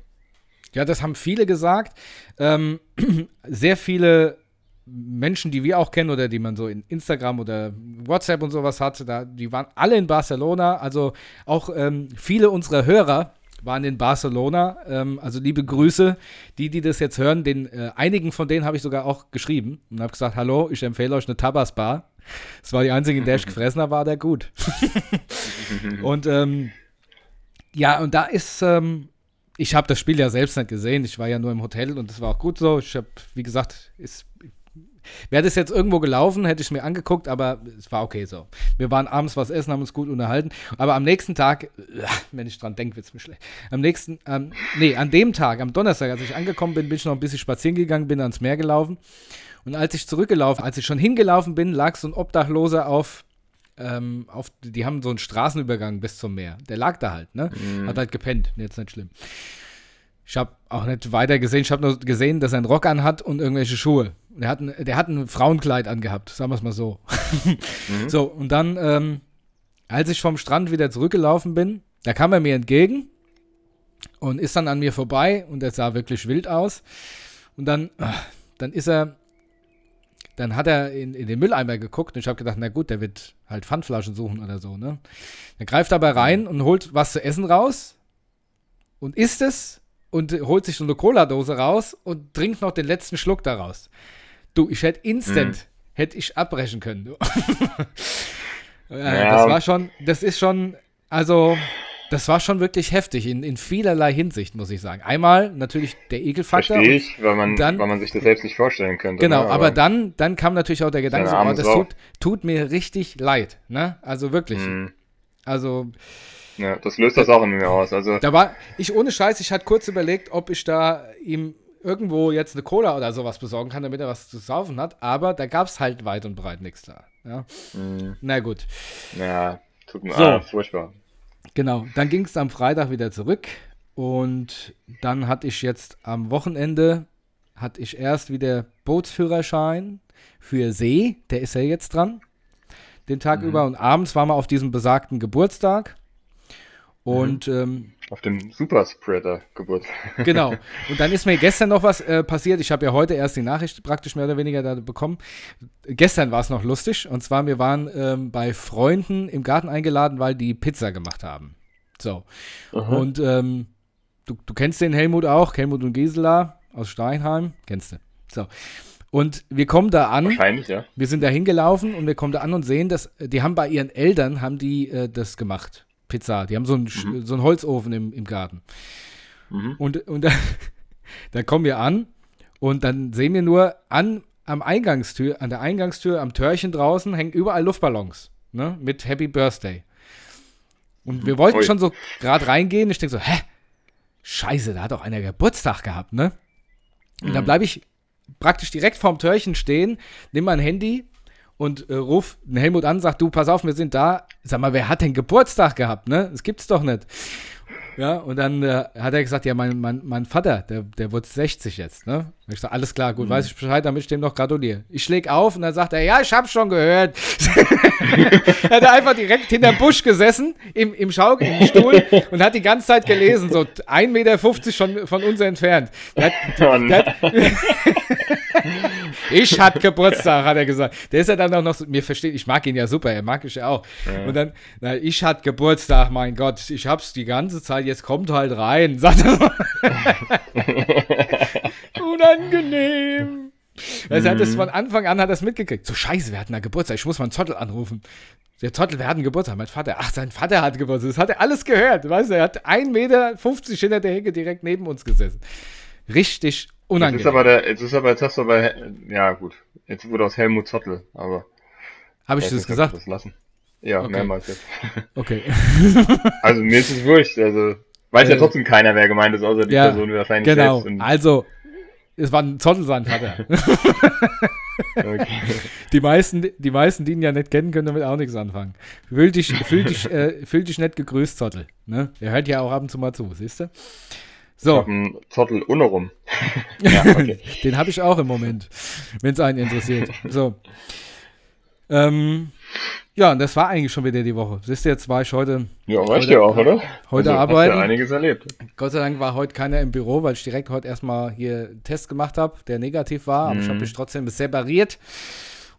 Ja, das haben viele gesagt. Ähm, sehr viele Menschen, die wir auch kennen oder die man so in Instagram oder WhatsApp und sowas hat, da, die waren alle in Barcelona. Also auch ähm, viele unserer Hörer waren in Barcelona. Ähm, also liebe Grüße, die, die das jetzt hören. Den, äh, einigen von denen habe ich sogar auch geschrieben und habe gesagt, hallo, ich empfehle euch eine Tabasbar. Das war die einzige, in der ich gefressen habe, war der gut. und ähm, ja, und da ist, ähm, ich habe das Spiel ja selbst nicht gesehen. Ich war ja nur im Hotel und das war auch gut so. Ich habe, wie gesagt, ist, wäre das jetzt irgendwo gelaufen, hätte ich mir angeguckt, aber es war okay so. Wir waren abends was essen, haben uns gut unterhalten. Aber am nächsten Tag, äh, wenn ich dran denke, wird es mir schlecht. Am nächsten, ähm, nee, an dem Tag, am Donnerstag, als ich angekommen bin, bin ich noch ein bisschen spazieren gegangen, bin ans Meer gelaufen. Und als ich zurückgelaufen, als ich schon hingelaufen bin, lag so ein Obdachloser auf ähm, auf, die haben so einen Straßenübergang bis zum Meer. Der lag da halt, ne? Hat halt gepennt, jetzt nicht schlimm. Ich habe auch nicht weiter gesehen, ich habe nur gesehen, dass er einen Rock anhat und irgendwelche Schuhe. Der hat ein, der hat ein Frauenkleid angehabt, sagen wir es mal so. So, und dann, ähm, als ich vom Strand wieder zurückgelaufen bin, da kam er mir entgegen und ist dann an mir vorbei und er sah wirklich wild aus. Und dann, ah, dann ist er, dann hat er in, in den Mülleimer geguckt und ich habe gedacht, na gut, der wird halt Pfandflaschen suchen oder so, ne? Er greift aber rein und holt was zu essen raus und isst es und holt sich so eine Cola-Dose raus und trinkt noch den letzten Schluck daraus. Du, ich hätte instant, hätte ich abbrechen können. Du. Ja. Das war schon, das ist schon, also, das war schon wirklich heftig in, in vielerlei Hinsicht, muss ich sagen. Einmal natürlich der Ekelfaktor. Verstehe ich, weil man, dann- weil man sich das selbst nicht vorstellen könnte. Genau, ne? aber dann, dann kam natürlich auch der Gedanke, so, Seine oh, das tut, tut mir richtig leid. Ne? Also wirklich. Hm, Also ja, das löst das auch in mir aus. Also, da war, ich ohne Scheiß, ich hatte kurz überlegt, ob ich da ihm irgendwo jetzt eine Cola oder sowas besorgen kann, damit er was zu saufen hat, aber da gab es halt weit und breit nichts da. Ja? hm, Na gut. ja, tut mir So. ah, furchtbar. Genau, dann ging es am Freitag wieder zurück und dann hatte ich jetzt am Wochenende, hatte ich erst wieder Bootsführerschein für See, der ist ja jetzt dran, den Tag über und abends waren wir auf diesem besagten Geburtstag und ähm, Auf dem Superspreader Geburt. Genau. Und dann ist mir gestern noch was äh, passiert. Ich habe ja heute erst die Nachricht praktisch mehr oder weniger da bekommen. Gestern war es noch lustig. Und zwar, wir waren ähm, bei Freunden im Garten eingeladen, weil die Pizza gemacht haben. So. Und ähm, du, du kennst den Helmut auch, Helmut und Gisela aus Steinheim. Kennst du. So. Und wir kommen da an. Wahrscheinlich, ja. Wir sind da hingelaufen und wir kommen da an und sehen, dass die haben bei ihren Eltern haben die äh, das gemacht. Pizza. Die haben so einen, Sch- so einen Holzofen im, im Garten. Mhm. Und, und da, da kommen wir an und dann sehen wir nur an am Eingangstür, an der Eingangstür, am Türchen draußen hängen überall Luftballons, ne, mit Happy Birthday. Und wir wollten Ui. schon so gerade reingehen. Ich denke so, hä? Scheiße, da hat doch einer Geburtstag gehabt, ne? Und dann bleibe ich praktisch direkt vorm Türchen stehen, nimm mein Handy und äh, ruf den Helmut an, sag, du, pass auf, wir sind da. Sag mal, wer hat denn Geburtstag gehabt, ne? Das gibt's doch nicht. Ja, und dann äh, hat er gesagt, ja, mein, mein, mein Vater, der, der wird 60 jetzt, ne? Und ich sag, alles klar, gut, weiß ich Bescheid, damit ich dem noch gratuliere. Ich schläg auf und dann sagt er, ja, ich hab's schon gehört. er hat einfach direkt hinterm Busch gesessen, im, im Schaukel, im Stuhl und hat die ganze Zeit gelesen, so 1,50 Meter von, von uns entfernt. Der hat, Und, der hat, ich hatte Geburtstag, hat er gesagt. Der ist ja dann auch noch so, mir versteht, ich mag ihn ja super, er mag ich ja auch. Und dann, na, ich hatte Geburtstag, mein Gott, ich hab's die ganze Zeit, jetzt kommt halt rein, sagt er. Unangenehm. Also er hat das von Anfang an hat das mitgekriegt. So scheiße, wir hatten da Geburtstag, ich muss mal einen Zottel anrufen. Der Zottel, wir hatten Geburtstag, mein Vater. Ach, sein Vater hat Geburtstag. Das hat er alles gehört. Weißt du, er hat 1,50 Meter hinter der Hecke direkt neben uns gesessen. Richtig jetzt unangenehm. ist aber der, jetzt ist aber, jetzt hast du aber, ja gut, jetzt wurde aus Helmut Zottel, aber. Habe ich das gesagt? Das lassen. Ja, Okay. mehrmals jetzt. Okay. Also mir ist es wurscht, also weiß ja Äh, trotzdem keiner, wer gemeint ist, außer die ja, Person wahrscheinlich Genau. selbst. Und, Also, es war ein Zottel sein Vater. okay. Die meisten, die meisten, die ihn ja nicht kennen, können damit auch nichts anfangen. Fühl dich, fühl dich, äh, fühl dich nicht gegrüßt, Zottel. Ne? Er hört ja auch ab und zu mal zu, siehst du? So, Zottel unrum. ja, okay. den habe ich auch im Moment, wenn es einen interessiert. So. Ähm, ja, und das war eigentlich schon wieder die Woche. Siehst du, jetzt war ich heute, Ja, reicht ja auch, oder? heute also, arbeiten. Ja einiges erlebt. Gott sei Dank war heute keiner im Büro, weil ich direkt heute erstmal hier einen Test gemacht habe, der negativ war, aber ich habe Mhm. mich trotzdem separiert.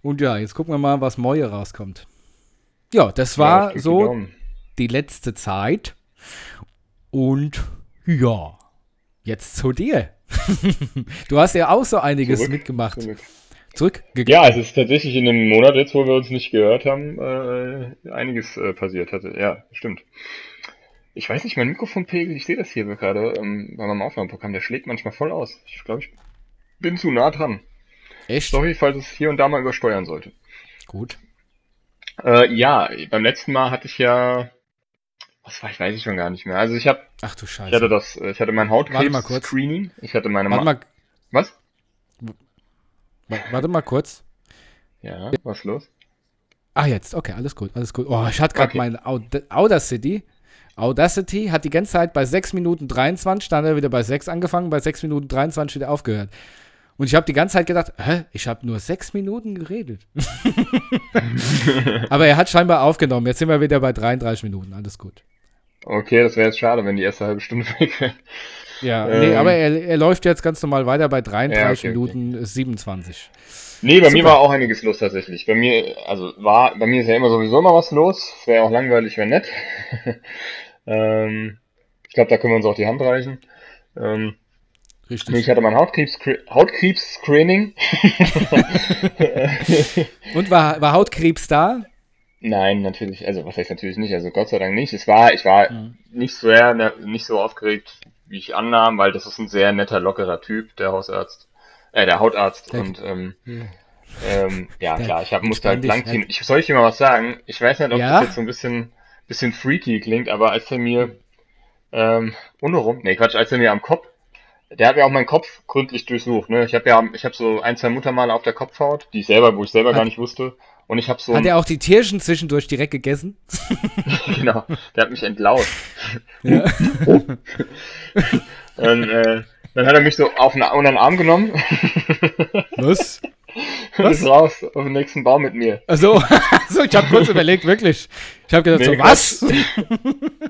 Und ja, jetzt gucken wir mal, was Neue rauskommt. Ja, das Ja, war die so Daumen. die letzte Zeit. Und ja, jetzt zu dir. du hast ja auch so einiges Zurück. mitgemacht. Zurück. Zurückgegangen. Ja, es ist tatsächlich in dem Monat jetzt, wo wir uns nicht gehört haben, äh, einiges äh, passiert hatte. Ja, stimmt. Ich weiß nicht, mein Mikrofonpegel, ich sehe das hier gerade ähm, bei meinem Aufnahmeprogramm, der schlägt manchmal voll aus. Ich glaube, ich bin zu nah dran. Echt? Sorry, falls es hier und da mal übersteuern sollte. Gut. Äh, ja, beim letzten Mal hatte ich ja, was war ich, weiß ich schon gar nicht mehr. Also ich habe, Ach du ich Scheiße. hatte das, äh, ich hatte mein. Hautkrebs-Screening. Ich hatte meine Warte Ma mal, Was? Wa- warte mal kurz. Ja, was ist los? Ah, jetzt. Okay, alles gut, alles gut. Oh, ich hatte gerade Okay. mein Aud Audacity. Audacity hat die ganze Zeit bei 6 Minuten 23, dann hat er wieder bei 6 angefangen, bei 6 Minuten 23 wieder aufgehört. Und ich habe die ganze Zeit gedacht, hä, ich habe nur 6 Minuten geredet. Aber er hat scheinbar aufgenommen. Jetzt sind wir wieder bei 33 Minuten. Alles gut. Okay, das wäre jetzt schade, wenn die erste halbe Stunde weg wäre. Ja, Ähm. nee, aber er, er läuft jetzt ganz normal weiter bei 33 Ja, okay, Minuten äh, 27. Nee, bei mir Super. war auch einiges los tatsächlich. Bei mir, also war, bei mir ist ja immer sowieso immer was los. Wäre auch langweilig, wenn nett. ähm, ich glaube, da können wir uns auch die Hand reichen. Ähm, Richtig. nee, ich hatte mein Hautkrebs, Hautkrebs-Screening. Und war, war Hautkrebs da? Nein, natürlich, also was heißt natürlich nicht, also Gott sei Dank nicht. Es war, ich war Mhm. nicht so ne, nicht so aufgeregt, wie ich annahm, weil das ist ein sehr netter, lockerer Typ, der Hausarzt, äh, der Hautarzt Der- und ähm, Ja. ähm, ja klar, ich hab, musste halt dich, langziehen. Ich soll ich dir mal was sagen? Ich weiß nicht, ob Ja? das jetzt so ein bisschen, bisschen freaky klingt, aber als er mir ähm, unrum, nee Quatsch, als er mir am Kopf, der hat ja auch meinen Kopf gründlich durchsucht, ne? Ich habe ja, ich habe so ein, zwei Muttermale auf der Kopfhaut, die ich selber, wo ich selber Hat- gar nicht wusste. Und ich habe so Hat er auch die Tierchen zwischendurch direkt gegessen? genau, der hat mich entlaut. Ja. Und, äh, dann hat er mich so auf den, unter den Arm genommen Was? und ist raus auf den nächsten Baum mit mir. Also, also ich habe kurz überlegt, wirklich. Ich habe gedacht, Nee, so, was?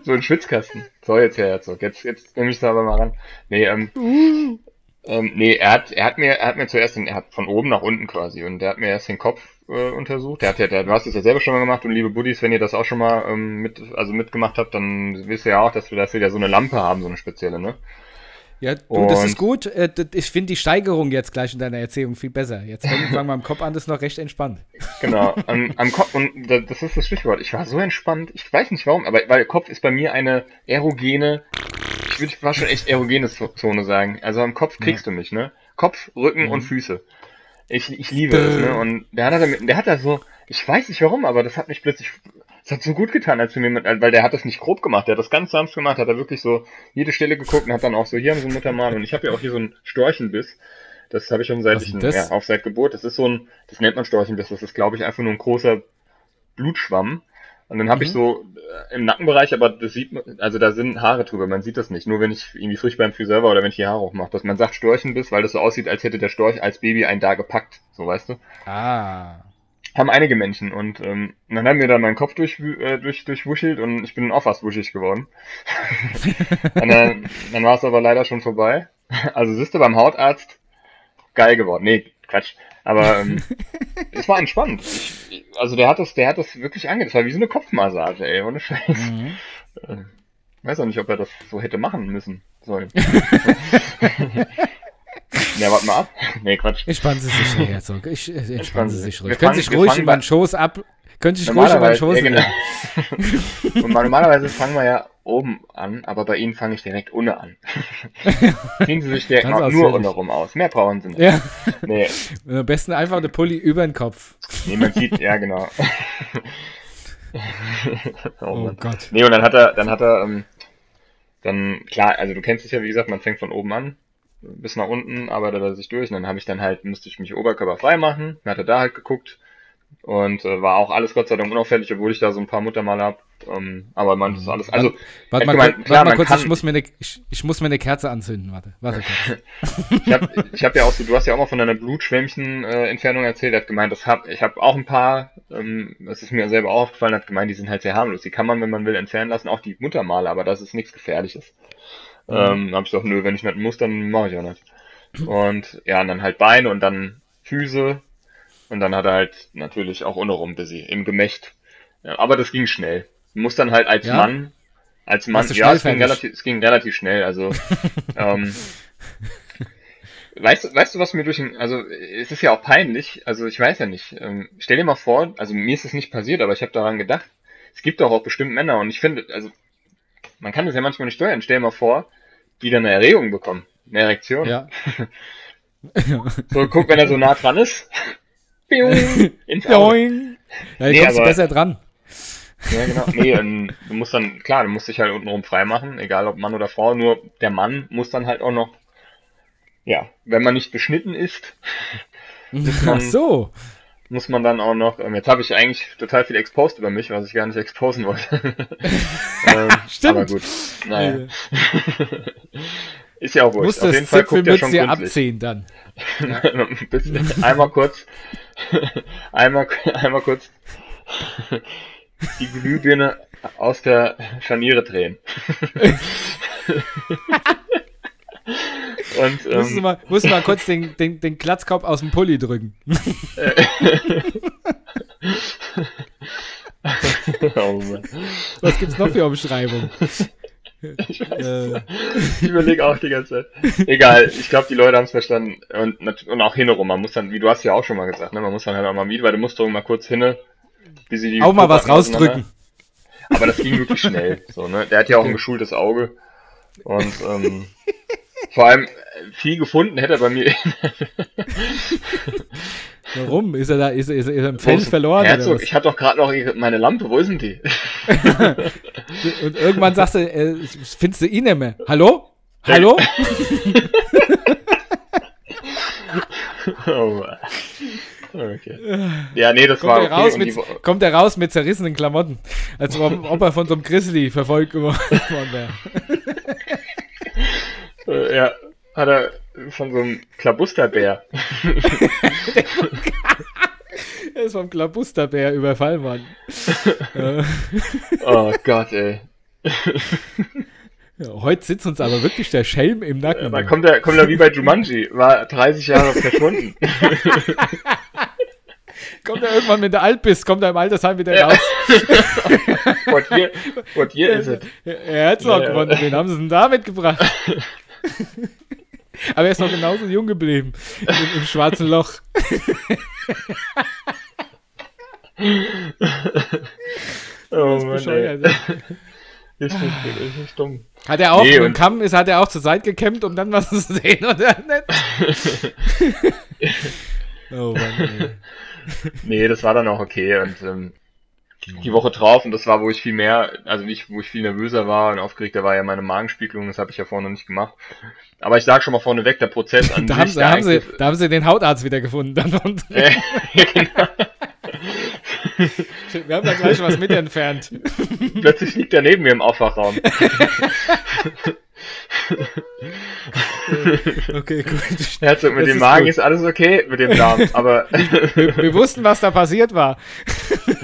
So ein Schwitzkasten. So, jetzt Herr Herzog. Jetzt, jetzt nehme ich da aber mal ran. Nee, ähm, ähm, nee, er hat, er hat mir, er hat mir zuerst den, er hat von oben nach unten quasi und der hat mir erst den Kopf äh, untersucht. Der hat ja, der, du hast es ja selber schon mal gemacht und liebe Buddies, wenn ihr das auch schon mal ähm, mit, also mitgemacht habt, dann wisst ihr ja auch, dass wir, wir ja so eine Lampe haben, so eine spezielle, ne? Ja, du, das ist gut. Äh, Ich finde die Steigerung jetzt gleich in deiner Erzählung viel besser. Jetzt fangen wir am Kopf an, das ist noch recht entspannt. Genau, am, am Kopf, und da- das ist das Stichwort. Ich war so entspannt, ich weiß nicht warum, aber weil der Kopf ist bei mir eine erogene, ich würde fast schon echt erogene Zo- Zone sagen. Also am Kopf kriegst du mich, ne? Kopf, Rücken und Füße. Ich, ich liebe es, ne? Und der hat, da der hat da so, ich weiß nicht warum, aber das hat mich plötzlich, das hat so gut getan, als mir, mit- weil der hat das nicht grob gemacht, der hat das ganz sanft gemacht, hat er wirklich so jede Stelle geguckt und hat dann auch so, hier haben sie ein Muttermal und ich habe ja auch hier so einen Storchenbiss. Das habe ich schon seit ich, ja, auch seit Geburt. Das ist so ein, das nennt man Storchenbiss. Das ist, glaube ich, einfach nur ein großer Blutschwamm. Und dann habe ich Mhm. so äh, im Nackenbereich, aber das sieht man, also da sind Haare drüber, man sieht das nicht. Nur wenn ich irgendwie frisch beim Friseur war oder wenn ich die Haare hochmache, dass man sagt Storchenbiss, weil das so aussieht, als hätte der Storch als Baby einen da gepackt. So, weißt du? Ah. Haben einige Menschen und ähm, dann haben wir dann meinen Kopf durch, äh, durch, durchwuschelt und ich bin auch fast wuschig geworden. und dann, dann war es aber leider schon vorbei. Also siehst du beim Hautarzt geil geworden. Nee, Quatsch. Aber ähm, es war entspannt. Ich, also der hat das, der hat das wirklich ange. Das war wie so eine Kopfmassage, ey, ohne Scheiß. Mhm. Äh, weiß auch nicht, ob er das so hätte machen müssen sollen. ja, warte mal ab. Nee, Quatsch. Entspannen Sie sich, Herr Herzog. Ich, äh, entspannen Sie sich ruhig. Können sich ruhig in meinen Schoß ab. Können sich ruhig in meinen Schoß ja, genau. normalerweise fangen wir ja oben an, aber bei Ihnen fange ich direkt unten an. Ziehen Sie sich direkt nur ausführlich. unten rum aus. Mehr brauchen Sie nicht. Ja. Nee, Am besten einfach eine Pulli über den Kopf. nee, man sieht, ja genau. oh, Oh. Gott. Nee, und dann hat er, dann hat er, ähm, dann, klar, also du kennst es ja, wie gesagt, man fängt von oben an, bis nach unten, arbeitet er sich durch und dann habe ich dann halt, musste ich mich oberkörperfrei machen, dann hat er da halt geguckt und äh, war auch alles Gott sei Dank unauffällig, obwohl ich da so ein paar Muttermale hab, ähm, aber man, das ist alles, also, Warte mal, gemeint, klar, warte mal kurz, kann- ich muss, mir eine, ich, ich muss mir eine Kerze anzünden. Warte, warte kurz. Ich habe ich hab ja auch so, du hast ja auch mal von deiner Blutschwämmchen-Entfernung erzählt, er hat gemeint, das hab, ich habe auch ein paar, ähm, das ist mir selber auch aufgefallen, hat gemeint, die sind halt sehr harmlos. Die kann man, wenn man will, entfernen lassen, auch die Muttermale, aber das ist nichts Gefährliches. Ähm, da hab ich doch, nö, wenn ich nicht muss, dann mache ich auch nicht. Und ja, und dann halt Beine und dann Füße und dann hat er halt natürlich auch untenrum busy, im Gemächt. Ja, aber das ging schnell. Du musst dann halt als Ja? Mann, als Mann, ja, es ging, relativ, es ging relativ schnell, also ähm, Weißt, du- weißt du, was mir durch den, also es ist ja auch peinlich, also ich weiß ja nicht. Ähm, stell dir mal vor, also mir ist es nicht passiert, aber ich habe daran gedacht, es gibt doch auch bestimmt Männer und ich finde, also man kann das ja manchmal nicht steuern. Stell dir mal vor, die dann eine Erregung bekommen, eine Erektion. Ja. So, guck, wenn er so nah dran ist. Ins Auge. Ja, Nee, du kommst aber- besser dran. Ja, genau. Nee, ähm, du musst dann, klar, du musst dich halt untenrum frei machen, egal ob Mann oder Frau, nur der Mann muss dann halt auch noch, ja, wenn man nicht beschnitten ist, Ach so. muss man dann auch noch, ähm, jetzt habe ich eigentlich total viel exposed über mich, was ich gar nicht exposen wollte. ähm, Stimmt. Aber gut, naja. Ist ja auch wurscht. musst Auf jeden das Fall guckt er schon gründlich. abziehen dann. Einmal kurz, einmal, einmal kurz die Glühbirne aus der Scharniere drehen. Und Musst du ähm, mal, musst du mal kurz den, den, den Glatzkopf aus dem Pulli drücken. oh. Was gibt's noch für Umschreibungen? Ich weiß Äh, Ich überlege auch die ganze Zeit. Egal, ich glaube, die Leute haben es verstanden. Und, und auch hinrum, man muss dann, wie du hast ja auch schon mal gesagt, ne, man muss dann halt auch mal wieder, weil du musst doch mal kurz hinne, wie sie die Auch mal was rausdrücken. Aber das ging wirklich schnell. So, ne? Der hat ja auch ein geschultes Auge. Und ähm, vor allem äh, viel gefunden hätte er bei mir. Warum? Ist er da, ist, er- ist, ist er im Feld verloren? Herzog, ich hatte doch gerade noch meine Lampe, wo ist denn die? Und irgendwann sagst du, äh, findest du ihn nicht mehr. Hallo? Hallo? oh, okay. Ja, nee, das Kommt war er, okay. raus mit, kommt er raus mit zerrissenen Klamotten. Als ob, ob er von so einem Grizzly verfolgt geworden wäre. Äh, ja, hat er von so einem Klabusterbär. Er ist vom Klabusterbär überfallen worden. Äh, Oh Gott, ey. ja, heute sitzt uns aber wirklich der Schelm im Nacken. Dann kommt er, kommt er wie bei Jumanji, war 30 Jahre verschwunden. kommt er irgendwann, wenn du alt bist, kommt er im Altersheim wieder Ja. raus. What year, what year is it? Herzog, Ja, ja. Mann, wen haben sie denn da mitgebracht? aber er ist noch genauso jung geblieben. Im, im schwarzen Loch. Oh Mann, ey. Ist nicht, ist nicht dumm. Hat er auch Nee, und- Kamm, ist, hat er auch zur Seite gekämmt, um dann was zu sehen, oder nicht? oh Mann, ey. Nee, das war dann auch okay und ähm, die Woche drauf und das war, wo ich viel mehr, also nicht, wo ich viel nervöser war und aufgeregter war ja meine Magenspiegelung, das habe ich ja vorher noch nicht gemacht. Aber ich sag schon mal vorneweg, der Prozess an Da sich, haben, sie, der haben sie, da haben sie den Hautarzt wieder gefunden. Dann Äh, genau. wir haben da gleich was mit entfernt. Plötzlich liegt er neben mir im Aufwachraum. Okay, gut. Herzog, mit Das dem Magen gut. ist alles okay, mit dem Darm, aber Wir, wir wussten, was da passiert war.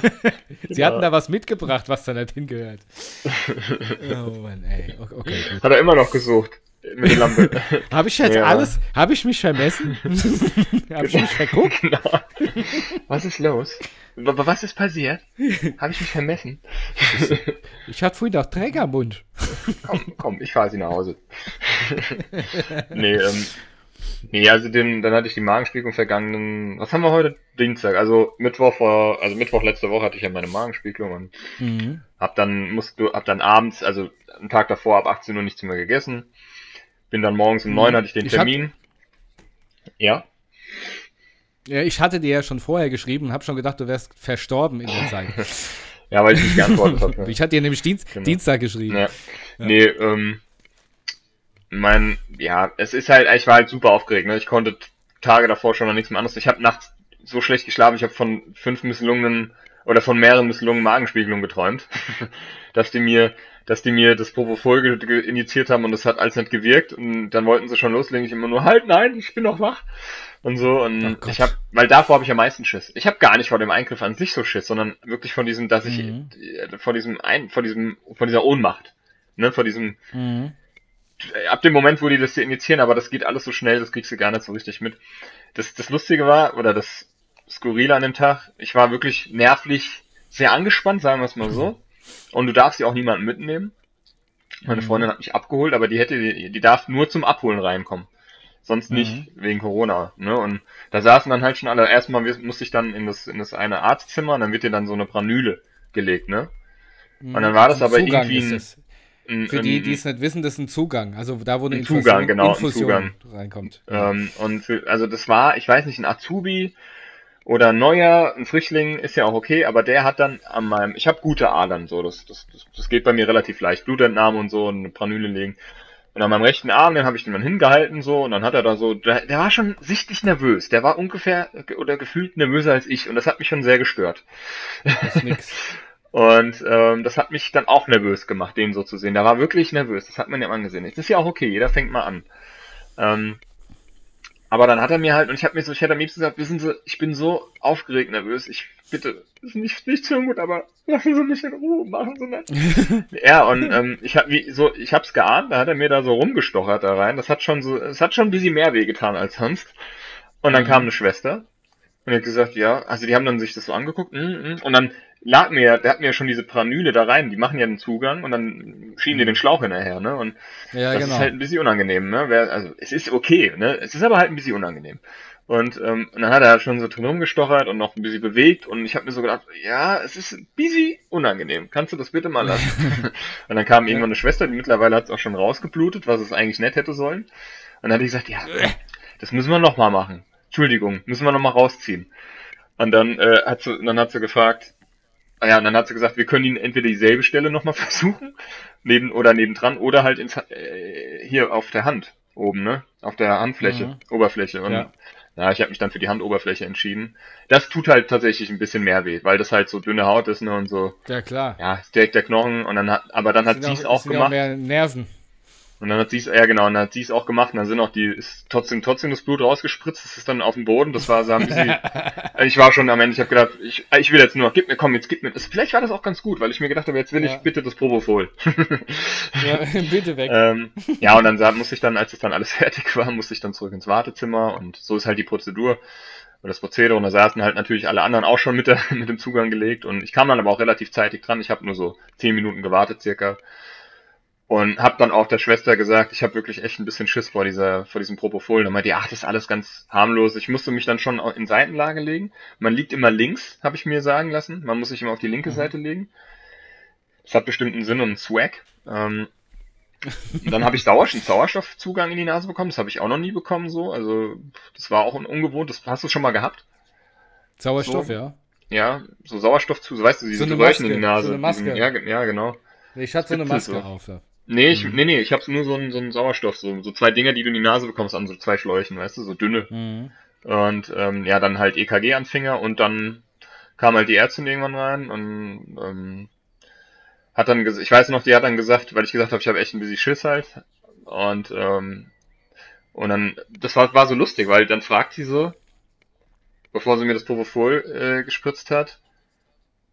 Sie Genau. hatten da was mitgebracht, was da nicht hingehört. Oh Mann, ey. Okay, gut. hat er immer noch gesucht. Mit der Lampe. Habe ich jetzt Ja. alles? Habe ich mich vermessen? Habe ich mich verguckt? genau. Was ist los? Was ist passiert? Habe ich mich vermessen? Ich hatte früher doch Träger am Mund. Komm, komm, ich fahre sie nach Hause. nee, ähm, nee, also den, dann hatte ich die Magenspiegelung vergangenen, was haben wir heute? Dienstag, also Mittwoch vor, also Mittwoch letzte Woche hatte ich ja meine Magenspiegelung und Mhm. hab dann, musst du, hab dann abends, also am Tag davor ab 18 Uhr nichts mehr gegessen. Bin dann morgens um 9 hatte ich den Ich hab- Termin. Ja? Ja, ich hatte dir ja schon vorher geschrieben und habe schon gedacht, du wärst verstorben in der Zeit. Ja, weil ich nicht geantwortet habe. Ich hatte dir nämlich Dienst, Genau. Dienstag geschrieben. Ja. Nee, ähm, mein, ja, es ist halt, ich war halt super aufgeregt, ne? Ich konnte Tage davor schon noch nichts mehr anderes. Ich habe nachts so schlecht geschlafen, ich habe von fünf misslungenen oder von mehreren misslungenen Magenspiegelungen geträumt, dass die mir, dass die mir das Propofol injiziert haben und das hat alles nicht gewirkt und dann wollten sie schon loslegen. Ich immer nur halt, nein, ich bin noch wach und so und Oh ich habe, weil davor habe ich am meisten Schiss. Ich habe gar nicht vor dem Eingriff an sich so Schiss, sondern wirklich von diesem, dass ich Mhm. äh, vor diesem ein, vor diesem, von dieser Ohnmacht, ne, vor diesem Mhm. ab dem Moment, wo die das dir injizieren, aber das geht alles so schnell, das kriegst du gar nicht so richtig mit. Das, das Lustige war, oder das Skurrile an dem Tag, ich war wirklich nervlich sehr angespannt, sagen wir es mal so. Und du darfst ja auch niemanden mitnehmen. Meine Mhm. Freundin hat mich abgeholt, aber die hätte, die, die darf nur zum Abholen reinkommen. Sonst nicht, Mhm. wegen Corona, ne? Und da saßen dann halt schon alle, erstmal musste ich dann in das, in das eine Arztzimmer und dann wird dir dann so eine Pranüle gelegt, ne? Und dann war das Ein aber Zugang irgendwie ist ein-. Ein- Für die, ein- die es nicht wissen, das ist ein Zugang. Also da, wo eine Ein Infusion, Zugang, genau, ein Infusion Zugang. reinkommt. Ähm, und für, also das war, ich weiß nicht, ein Azubi oder neuer, ein Frischling ist ja auch okay, aber der hat dann an meinem, ich habe gute Adern, so, das, das, das, das geht bei mir relativ leicht, Blutentnahme und so, und eine Pranüle legen. Und an meinem rechten Arm, den habe ich den dann hingehalten, so, und dann hat er da so, der, der war schon sichtlich nervös, der war ungefähr ge- oder gefühlt nervöser als ich, und das hat mich schon sehr gestört. Das ist nix. Und ähm, das hat mich dann auch nervös gemacht, den so zu sehen. Der war wirklich nervös, das hat man ihm angesehen. Das ist ja auch okay, jeder fängt mal an. Ähm, aber dann hat er mir halt, und ich habe mir so, ich hätte am liebsten gesagt, wissen Sie, ich bin so aufgeregt nervös, ich bitte, ist nicht, nicht so gut, aber lassen Sie mich in Ruhe, machen Sie nicht. ja, und ähm, ich hab wie so, ich hab's geahnt, da hat er mir da so rumgestochert da rein. Das hat schon so, es hat schon ein bisschen mehr wehgetan als sonst. Und dann Mhm. kam eine Schwester und die hat gesagt, ja, also die haben dann sich das so angeguckt, mm, mm, und dann lag mir, der hat mir schon diese Pranüle da rein, die machen ja den Zugang und dann schieben die den Schlauch hinterher, ne? Und Ja, das genau. ist halt ein bisschen unangenehm, ne? Also es ist okay, ne? Es ist aber halt ein bisschen unangenehm. Und, ähm, und dann hat er schon so drin rumgestochert und noch ein bisschen bewegt und ich habe mir so gedacht, ja, es ist ein bisschen unangenehm. Kannst du das bitte mal lassen? und dann kam irgendwann eine Schwester, die mittlerweile hat es auch schon rausgeblutet, was es eigentlich nicht hätte sollen. Und dann hat die gesagt, ja, das müssen wir noch mal machen. Entschuldigung, müssen wir noch mal rausziehen. Und dann äh, hat sie, dann hat sie gefragt, ah ja, und dann hat sie gesagt, wir können ihn entweder dieselbe Stelle noch mal versuchen, neben oder nebendran, oder halt ins, äh, hier auf der Hand oben, ne, auf der Handfläche, Mhm. Oberfläche. Und Ja. ja, ich habe mich dann für die Handoberfläche entschieden. Das tut halt tatsächlich ein bisschen mehr weh, weil das halt so dünne Haut ist, ne, und so, Ja, klar. ja, ist direkt der Knochen und dann hat, aber dann hat Sind sie es auch, auch gemacht. mehr Nerven. Und dann hat sie es, ja genau, und dann hat sie es auch gemacht und dann sind auch die, ist trotzdem, trotzdem das Blut rausgespritzt, das ist dann auf dem Boden, das war, sah ein bisschen, ich war schon am Ende, ich habe gedacht, ich, ich will jetzt nur, gib mir, komm, jetzt gib mir, das, vielleicht war das auch ganz gut, weil ich mir gedacht habe, jetzt will Ja. ich bitte das Propofol. Ja, bitte weg. ähm, ja, und dann sah, musste ich dann, als es dann alles fertig war, musste ich dann zurück ins Wartezimmer und so ist halt die Prozedur oder das Prozedere und da saßen halt natürlich alle anderen auch schon mit, der, mit dem Zugang gelegt und ich kam dann aber auch relativ zeitig dran, ich habe nur so zehn Minuten gewartet circa und habe dann auch der Schwester gesagt, ich habe wirklich echt ein bisschen Schiss vor dieser vor diesem Propofol. Dann meinte die, ach, das ist alles ganz harmlos. Ich musste mich dann schon in Seitenlage legen. Man liegt immer links, habe ich mir sagen lassen. Man muss sich immer auf die linke Mhm. Seite legen. Das hat bestimmt einen Sinn und einen Swag. Ähm, dann habe ich Sauerstoff, Sauerstoffzugang in die Nase bekommen. Das habe ich auch noch nie bekommen so. Also das war auch ein ungewohnt. Das hast du schon mal gehabt? Sauerstoff, so. ja. Ja, so Sauerstoff zu, so, weißt du, diese So Röhrchen in die Nase. so eine Maske. Ja, ja, genau. Ich hatte so eine Maske auf. Ja. Nee, ich, Mhm. nee, nee, ich habe nur so einen, so einen Sauerstoff, so, so zwei Dinger, die du in die Nase bekommst, an so zwei Schläuchen, weißt du, so dünne. Mhm. Und ähm, ja, dann halt EKG-Anfänger und dann kam halt die Ärztin irgendwann rein und ähm, hat dann gesagt, ich weiß noch, die hat dann gesagt, weil ich gesagt habe, ich habe echt ein bisschen Schiss halt. Und ähm, und dann, das war, war so lustig, weil dann fragt sie so, bevor sie mir das Propofol äh, gespritzt hat,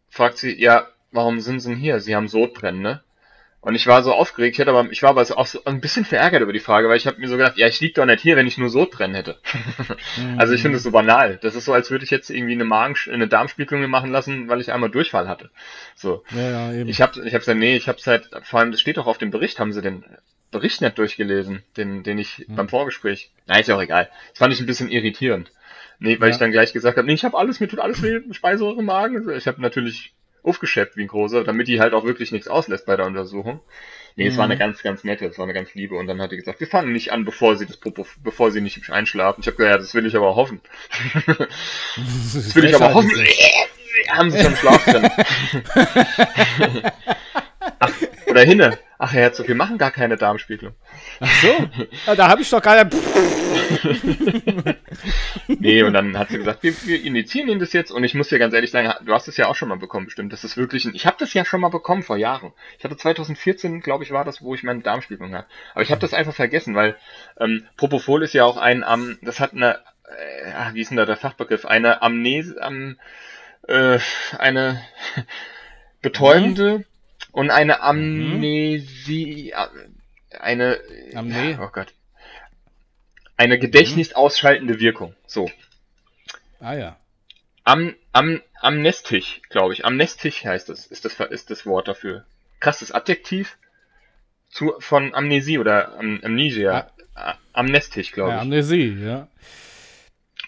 fragt sie, ja, warum sind sie denn hier? Sie haben Sodbrennen, ne? Und ich war so aufgeregt, ich, hätte aber, ich war aber auch so ein bisschen verärgert über die Frage, weil ich habe mir so gedacht, ja, ich lieg doch nicht hier, wenn ich nur Sodbrennen hätte. Mhm. Also ich finde es so banal. Das ist so, als würde ich jetzt irgendwie eine Magen, eine Darmspiegelung machen lassen, weil ich einmal Durchfall hatte. So. Ja, ja, eben. Ich habe, ich habe gesagt, nee, ich habe halt, vor allem, das steht doch auf dem Bericht, haben Sie den Bericht nicht durchgelesen, den, den ich Hm. beim Vorgespräch. Na, ist ja auch egal. Das fand ich ein bisschen irritierend. Nee, weil Ja. ich dann gleich gesagt habe, nee, ich habe alles, mir tut alles weh, Speiseröhre, Magen. Ich habe natürlich aufgeschäppt wie ein großer, damit die halt auch wirklich nichts auslässt bei der Untersuchung. Nee, es war Mhm. eine ganz, ganz nette, es war eine ganz liebe. Und dann hat die gesagt, wir fangen nicht an, bevor sie das, Popo- bevor sie nicht einschlafen. Ich habe gesagt, ja, das will ich aber hoffen. Das will ich aber hoffen. Haben sie schon Schlaf drin. Ach, oder hinne. Ach, Herr Herzog, wir machen gar keine Darmspiegelung. Ach so, ja, da habe ich doch gerade. Nee, und dann hat sie gesagt, wir, wir initiieren Ihnen das jetzt. Und ich muss dir ganz ehrlich sagen, du hast es ja auch schon mal bekommen, bestimmt. Das ist wirklich ein, ich habe das ja schon mal bekommen vor Jahren. Ich hatte 2014, glaube ich, war das, wo ich meine Darmspiegelung hatte. Aber ich habe das einfach vergessen, weil ähm, Propofol ist ja auch ein am, das hat eine, äh, ah, wie ist denn da der Fachbegriff? Eine Amnese, am, äh, eine betäubende und eine Amnesie, eine, Amne- ja, oh Gott. Eine gedächtnisausschaltende Wirkung. So. Ah ja. Am, am, amnestisch, glaube ich. Amnestisch heißt das, ist das, ist das Wort dafür. Krasses Adjektiv zu, von Amnesie oder Am, Amnesia. A- Amnestisch, glaube ja ich. Amnesie, ja.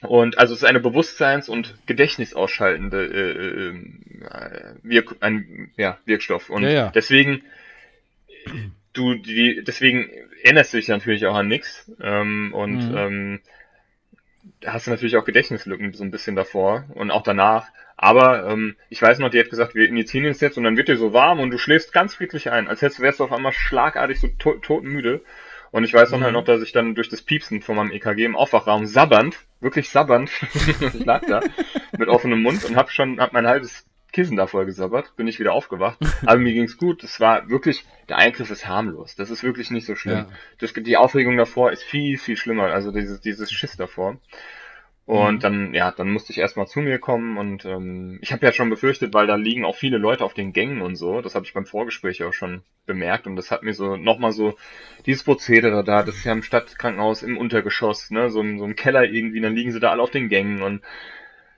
Und also es ist eine bewusstseins- und gedächtnisausschaltende äh, äh, Wirk ein ja, Wirkstoff. Und Ja, ja. deswegen du die deswegen erinnerst du dich natürlich auch an nichts ähm, und Mhm. ähm, hast du natürlich auch Gedächtnislücken so ein bisschen davor und auch danach. Aber ähm, ich weiß noch, die hat gesagt, wir initiieren es jetzt und dann wird dir so warm und du schläfst ganz friedlich ein, als hättest, wärst du auf einmal schlagartig so to totenmüde. Und ich weiß dann Mhm. halt noch, dass ich dann durch das Piepsen von meinem EKG im Aufwachraum sabbernd, wirklich sabbernd, ich lag da mit offenem Mund und hab schon, hab mein halbes Kissen da voll gesabbert, bin ich wieder aufgewacht. Aber mir ging's gut. Es war wirklich, der Eingriff ist harmlos. Das ist wirklich nicht so schlimm. Ja. Das, die Aufregung davor ist viel, viel schlimmer. Also dieses, dieses Schiss davor. Und Mhm. dann, ja, dann musste ich erstmal zu mir kommen und ähm, ich habe ja schon befürchtet, weil da liegen auch viele Leute auf den Gängen und so. Das habe ich beim Vorgespräch auch schon bemerkt und das hat mir so nochmal so dieses Prozedere da, das ist ja im Stadtkrankenhaus im Untergeschoss, ne, so, so im Keller irgendwie, dann liegen sie da alle auf den Gängen und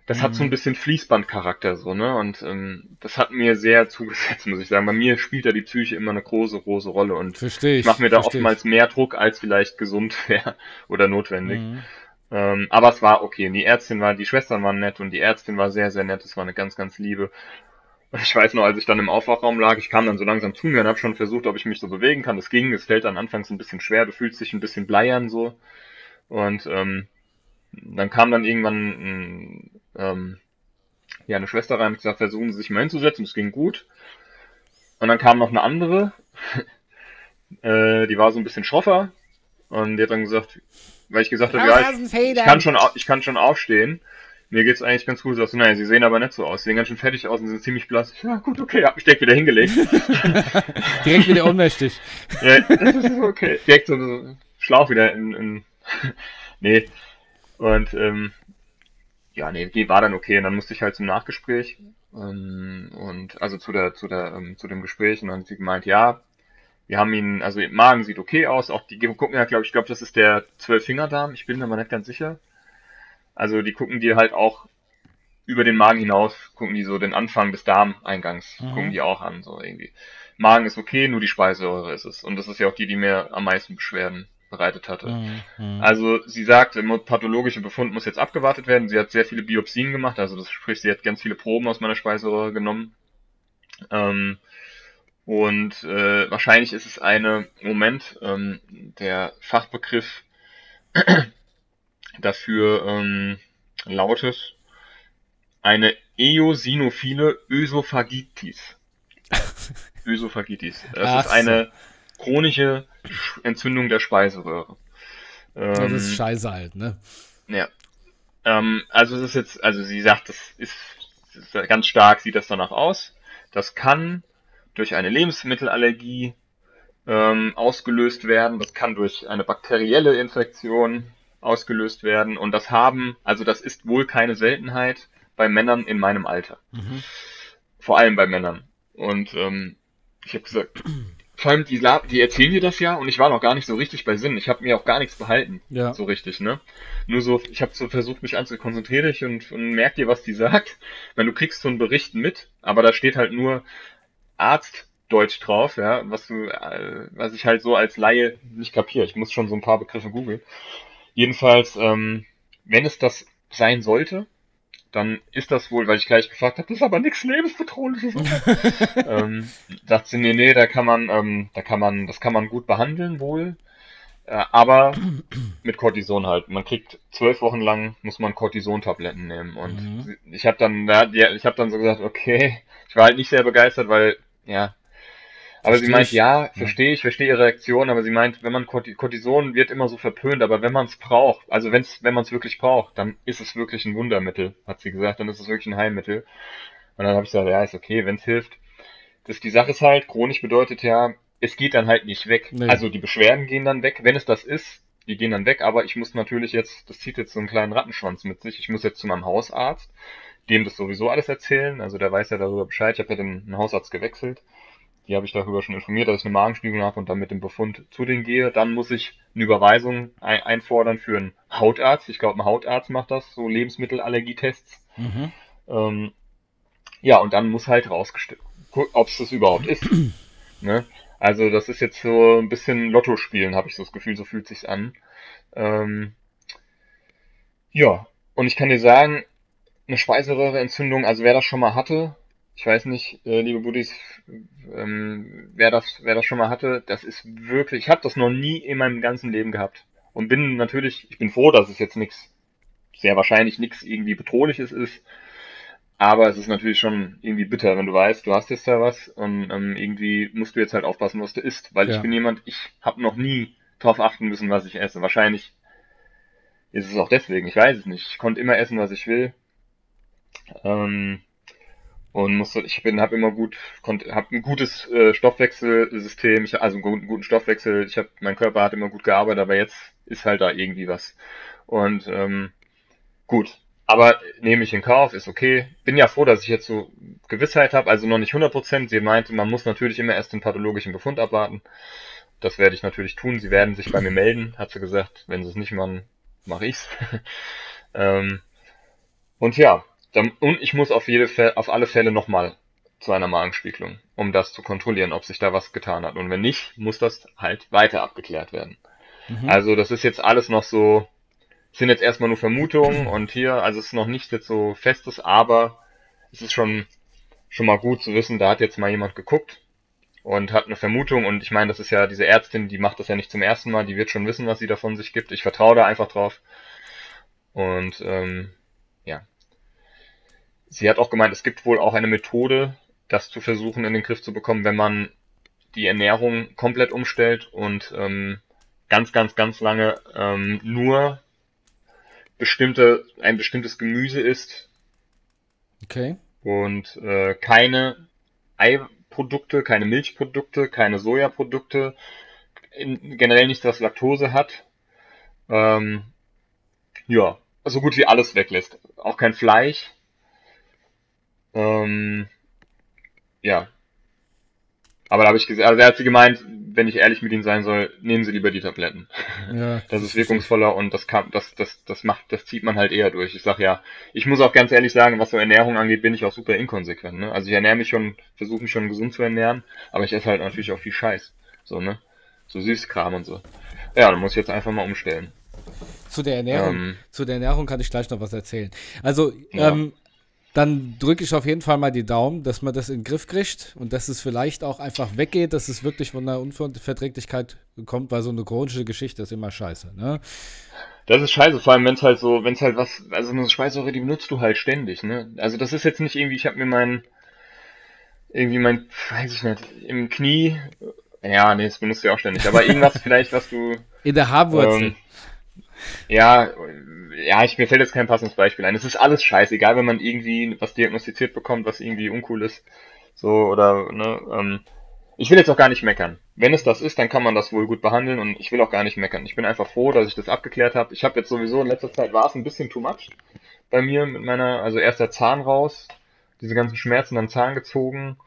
das hat so ein Mhm. bisschen Fließbandcharakter so, ne? Und ähm, das hat mir sehr zugesetzt, muss ich sagen. Bei mir spielt da die Psyche immer eine große, große Rolle und ich. ich mache mir da versteh ich. oftmals mehr Druck, als vielleicht gesund wäre oder notwendig. Mhm. Ähm, aber es war okay. Und die Ärztin war, die Schwestern waren nett und die Ärztin war sehr, sehr nett. Es war eine ganz, ganz liebe. Ich weiß noch, als ich dann im Aufwachraum lag, ich kam dann so langsam zu mir und habe schon versucht, ob ich mich so bewegen kann. Das ging, es fällt dann anfangs ein bisschen schwer, du fühlst dich ein bisschen bleiern so. Und ähm, dann kam dann irgendwann ähm, ja, eine Schwester rein und gesagt, versuchen Sie sich mal hinzusetzen, das ging gut. Und dann kam noch eine andere, äh, die war so ein bisschen schroffer und die hat dann gesagt, weil ich gesagt habe, ja, ich, ich kann schon, ich kann schon aufstehen. Mir geht's eigentlich ganz gut. Sagst du, naja, sie sehen aber nicht so aus. Sie sehen ganz schön fertig aus und sind ziemlich blass. Ja, gut, okay, hab mich direkt wieder hingelegt. Direkt wieder ohnmächtig. ja, das ist okay. Direkt so, so Schlauch wieder in, in nee. Und, ähm, ja, nee, die war dann okay. Und dann musste ich halt zum Nachgespräch. Ähm, und, also zu der, zu der, ähm, zu dem Gespräch. Und dann hat sie gemeint, ja, wir haben ihn, also ihr Magen sieht okay aus. Auch die gucken ja, glaube ich, glaube, das ist der Zwölffingerdarm. Ich bin mir aber nicht ganz sicher. Also die gucken dir halt auch über den Magen hinaus, gucken die so den Anfang des Darmeingangs, Mhm. gucken die auch an, so irgendwie. Magen ist okay, nur die Speiseröhre ist es. Und das ist ja auch die, die mir am meisten Beschwerden bereitet hatte. Mhm. Mhm. Also sie sagt, der pathologische Befund muss jetzt abgewartet werden. Sie hat sehr viele Biopsien gemacht, also das sprich, sie hat ganz viele Proben aus meiner Speiseröhre genommen. Ähm, und äh, wahrscheinlich ist es eine, Moment, ähm, der Fachbegriff dafür ähm, lautet eine eosinophile Ösophagitis. Ösophagitis. Das Ach ist so. eine chronische Sch- Entzündung der Speiseröhre. das Ähm, ist scheiße halt, ne? ja. Ähm, also es ist jetzt, also sie sagt, das ist, das ist ganz stark, sieht das danach aus. Das kann durch eine Lebensmittelallergie ähm, ausgelöst werden. Das kann durch eine bakterielle Infektion ausgelöst werden. Und das haben, also das ist wohl keine Seltenheit bei Männern in meinem Alter. Mhm. Vor allem bei Männern. Und ähm, ich habe gesagt, vor allem die, die erzählen dir das ja und ich war noch gar nicht so richtig bei Sinn. Ich habe mir auch gar nichts behalten. Ja. So richtig, ne? Nur so, ich habe so versucht, mich anzukonzentrieren und, und merk dir, was die sagt. Wenn du kriegst so einen Bericht mit, aber da steht halt nur Arztdeutsch drauf, ja, was du, äh, was ich halt so als Laie nicht kapiere. Ich muss schon so ein paar Begriffe googeln. Jedenfalls, ähm, wenn es das sein sollte, dann ist das wohl, weil ich gleich gefragt habe, das ist aber nichts lebensbedrohliches. ähm, sagt sie, nee, nee, da kann man, ähm, da kann man, das kann man gut behandeln wohl. Äh, aber mit Cortison halt. Man kriegt zwölf Wochen lang muss man Cortison-Tabletten nehmen. Und Mhm. ich habe dann, ja, ich habe dann so gesagt, okay, ich war halt nicht sehr begeistert, weil, ja. Aber sie Versteh meint, ich. ja, verstehe ich, verstehe ihre Reaktion, aber sie meint, wenn man Corti- Cortison wird immer so verpönt, aber wenn man es braucht, also wenn's, wenn man es wirklich braucht, dann ist es wirklich ein Wundermittel, hat sie gesagt, dann ist es wirklich ein Heilmittel. Und dann habe ich gesagt, ja, ist okay, wenn es hilft. Das, die Sache ist halt, chronisch bedeutet ja, es geht dann halt nicht weg. Nee. Also die Beschwerden gehen dann weg, wenn es das ist, die gehen dann weg, aber ich muss natürlich jetzt, das zieht jetzt so einen kleinen Rattenschwanz mit sich, ich muss jetzt zu meinem Hausarzt, dem das sowieso alles erzählen, also der weiß ja darüber Bescheid, ich habe ja den, den Hausarzt gewechselt, die habe ich darüber schon informiert, dass ich eine Magenspiegelung habe und dann mit dem Befund zu denen gehe. Dann muss ich eine Überweisung ein, einfordern für einen Hautarzt. Ich glaube, ein Hautarzt macht das, so Lebensmittelallergietests. Mhm. Ähm, ja, und dann muss halt rausgestellt, ob es das überhaupt ist. ne? Also das ist jetzt so ein bisschen Lotto spielen, habe ich so das Gefühl, so fühlt sich's an. Ähm, ja, und ich kann dir sagen, eine Speiseröhreentzündung, also wer das schon mal hatte, ich weiß nicht, äh, liebe Buddies, ähm, wer das, wer das schon mal hatte, das ist wirklich, ich habe das noch nie in meinem ganzen Leben gehabt. Und bin natürlich, ich bin froh, dass es jetzt nichts, sehr wahrscheinlich nichts irgendwie bedrohliches ist. Aber es ist natürlich schon irgendwie bitter, wenn du weißt, du hast jetzt da was und ähm, irgendwie musst du jetzt halt aufpassen, was du isst. Weil Ja. ich bin jemand, ich habe noch nie drauf achten müssen, was ich esse. Wahrscheinlich ist es auch deswegen, ich weiß es nicht. Ich konnte immer essen, was ich will. Ähm, und musste, ich bin, habe immer gut, konnte, habe ein gutes äh, Stoffwechselsystem, ich, also einen guten, Stoffwechsel. Ich habe, mein Körper hat immer gut gearbeitet, aber jetzt ist halt da irgendwie was. Und ähm, gut, aber nehme ich in Kauf, ist okay. Bin ja froh, dass ich jetzt so Gewissheit habe, also noch nicht 100%. Sie meinte, man muss natürlich immer erst den pathologischen Befund abwarten. Das werde ich natürlich tun. Sie werden sich bei mir melden, hat sie gesagt. Wenn sie es nicht machen, mache ich's. ähm, und ja, und ich muss auf, jede Fälle, auf alle Fälle nochmal zu einer Magenspiegelung, um das zu kontrollieren, ob sich da was getan hat. Und wenn nicht, muss das halt weiter abgeklärt werden. Mhm. Also das ist jetzt alles noch so, sind jetzt erstmal nur Vermutungen und hier, also es ist noch nicht jetzt so festes, aber es ist schon, schon mal gut zu wissen, da hat jetzt mal jemand geguckt und hat eine Vermutung und ich meine, das ist ja diese Ärztin, die macht das ja nicht zum ersten Mal, die wird schon wissen, was sie davon sich gibt. Ich vertraue da einfach drauf. Und ähm. Sie hat auch gemeint, es gibt wohl auch eine Methode, das zu versuchen in den Griff zu bekommen, wenn man die Ernährung komplett umstellt und ähm, ganz, ganz, ganz lange ähm, nur bestimmte, ein bestimmtes Gemüse isst Okay. und äh, keine Eiprodukte, keine Milchprodukte, keine Sojaprodukte, in, generell nichts, was Laktose hat. Ähm, ja, so gut wie alles weglässt. Auch kein Fleisch. Ähm, ja. Aber da habe ich gesagt, also er hat sie gemeint, wenn ich ehrlich mit Ihnen sein soll, nehmen Sie lieber die Tabletten. Ja, Das ist wirkungsvoller und das kann, das, das, das macht, das zieht man halt eher durch. Ich sag ja, ich muss auch ganz ehrlich sagen, was so Ernährung angeht, bin ich auch super inkonsequent, ne? Also ich ernähre mich schon, versuche mich schon gesund zu ernähren, aber ich esse halt natürlich auch viel Scheiß. So, ne? So Süßkram und so. Ja, dann muss ich jetzt einfach mal umstellen. Zu der Ernährung, Ähm. zu der Ernährung kann ich gleich noch was erzählen. Also, Ja. ähm, dann drücke ich auf jeden Fall mal die Daumen, dass man das in den Griff kriegt und dass es vielleicht auch einfach weggeht, dass es wirklich von einer Unverträglichkeit kommt, weil so eine chronische Geschichte ist immer scheiße. Ne? Das ist scheiße, vor allem wenn es halt so, wenn es halt was, also eine Speisäure, die benutzt du halt ständig, ne? Also das ist jetzt nicht irgendwie, ich habe mir mein, irgendwie mein, weiß ich nicht, im Knie, ja, nee, das benutzt du ja auch ständig, aber irgendwas vielleicht, was du, In der Haarwurzel. Ähm, ja, ja, ich, mir fällt jetzt kein passendes Beispiel ein. Es ist alles scheiße, egal wenn man irgendwie was diagnostiziert bekommt, was irgendwie uncool ist. So, oder, ne, ähm, ich will jetzt auch gar nicht meckern. Wenn es das ist, dann kann man das wohl gut behandeln und ich will auch gar nicht meckern. Ich bin einfach froh, dass ich das abgeklärt habe. Ich habe jetzt sowieso in letzter Zeit war es ein bisschen too much bei mir mit meiner, also erst der Zahn raus, diese ganzen Schmerzen, dann Zahn gezogen,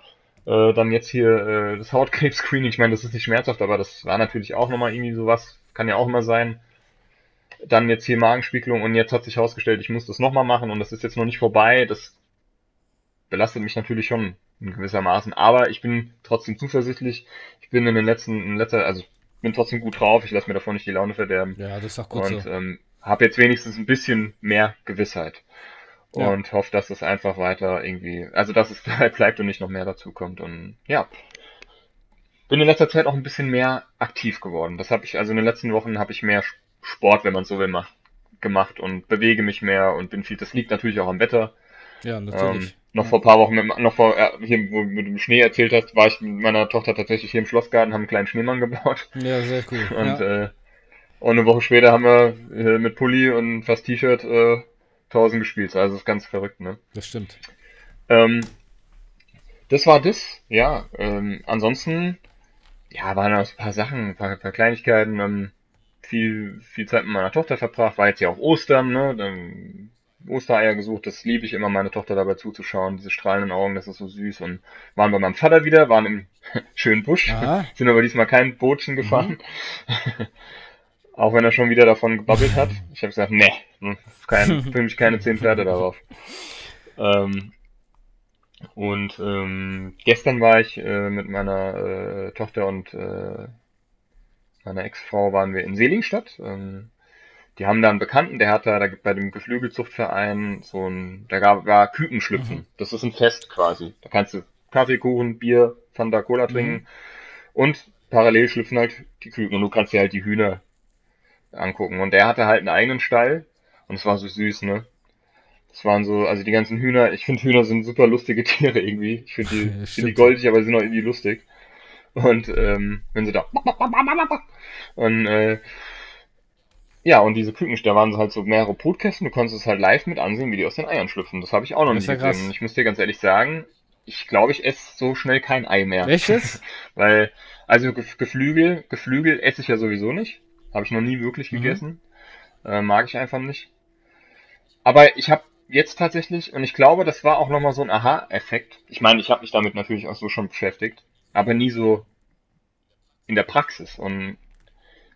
äh, dann jetzt hier äh, das Hautkrebs-Screening. Ich meine, das ist nicht schmerzhaft, aber das war natürlich auch nochmal irgendwie sowas, kann ja auch immer sein. Dann jetzt hier Magenspiegelung und jetzt hat sich herausgestellt, ich muss das nochmal machen und das ist jetzt noch nicht vorbei. Das belastet mich natürlich schon in gewissermaßen, aber ich bin trotzdem zuversichtlich. Ich bin in den letzten, in letzter, also bin trotzdem gut drauf. Ich lasse mir davon nicht die Laune verderben ja, das ist doch gut und so. ähm, habe jetzt wenigstens ein bisschen mehr Gewissheit Ja. und hoffe, dass es einfach weiter irgendwie, also dass es bleibt und nicht noch mehr dazu kommt und ja. Bin in letzter Zeit auch ein bisschen mehr aktiv geworden. Das habe ich, also in den letzten Wochen habe ich mehr Sport, wenn man so will, mach, gemacht und bewege mich mehr und bin viel. Das liegt natürlich auch am Wetter. Ja, Ähm, natürlich. noch vor ein paar Wochen, mit, noch vor, äh, hier, wo du mit dem Schnee erzählt hast, war ich mit meiner Tochter tatsächlich hier im Schlossgarten, haben einen kleinen Schneemann gebaut. ja, sehr cool. Und, ja. äh, und eine Woche später haben wir äh, mit Pulli und fast T-Shirt äh, 1000 gespielt. Also das ist ganz verrückt, ne? das stimmt. Ähm, das war das, ja. Ähm, ansonsten, ja, waren noch ein paar Sachen, ein paar, ein paar Kleinigkeiten. Ähm, viel, viel Zeit mit meiner Tochter verbracht. War jetzt ja auch Ostern, ne? Dann Ostereier gesucht. Das liebe ich immer, meine Tochter dabei zuzuschauen. Diese strahlenden Augen, das ist so süß. Und waren bei meinem Vater wieder, waren im schönen Busch. Aha. Sind aber diesmal kein Bootchen gefahren. Auch wenn er schon wieder davon gebabbelt hat. Ich habe gesagt, nee, hm, kein, für mich keine zehn Pferde darauf. Ähm, und ähm, gestern war ich äh, mit meiner äh, Tochter und äh, meiner Ex-Frau waren wir in Selingstadt. Ähm, die haben da einen Bekannten, der hat da, da gibt bei dem Geflügelzuchtverein so ein, da gab, war Kükenschlüpfen. Mhm. Das ist ein Fest quasi. Da kannst du Kaffee, Kuchen, Bier, Fanta, Cola trinken und parallel schlüpfen halt die Küken und du kannst dir halt die Hühner angucken. Und der hatte halt einen eigenen Stall und es war so süß, ne? Das waren so, also die ganzen Hühner, ich finde Hühner sind super lustige Tiere irgendwie. Ich finde die, Ja, find die goldig, aber sie sind auch irgendwie lustig. Und ähm, wenn sie da und äh, ja, und diese Küken, da waren so halt so mehrere Brutkästen, du konntest es halt live mit ansehen, wie die aus den Eiern schlüpfen. Das habe ich auch noch Das nicht ja gesehen. ich muss dir ganz ehrlich sagen, ich glaube, ich esse so schnell kein Ei mehr. Welches? Weil, also Gef- Geflügel, Geflügel esse ich ja sowieso nicht. Habe ich noch nie wirklich Mhm. gegessen. Äh, mag ich einfach nicht. Aber ich habe jetzt tatsächlich, und ich glaube, das war auch nochmal so ein Aha-Effekt. Ich meine, ich habe mich damit natürlich auch so schon beschäftigt, aber nie so in der Praxis. Und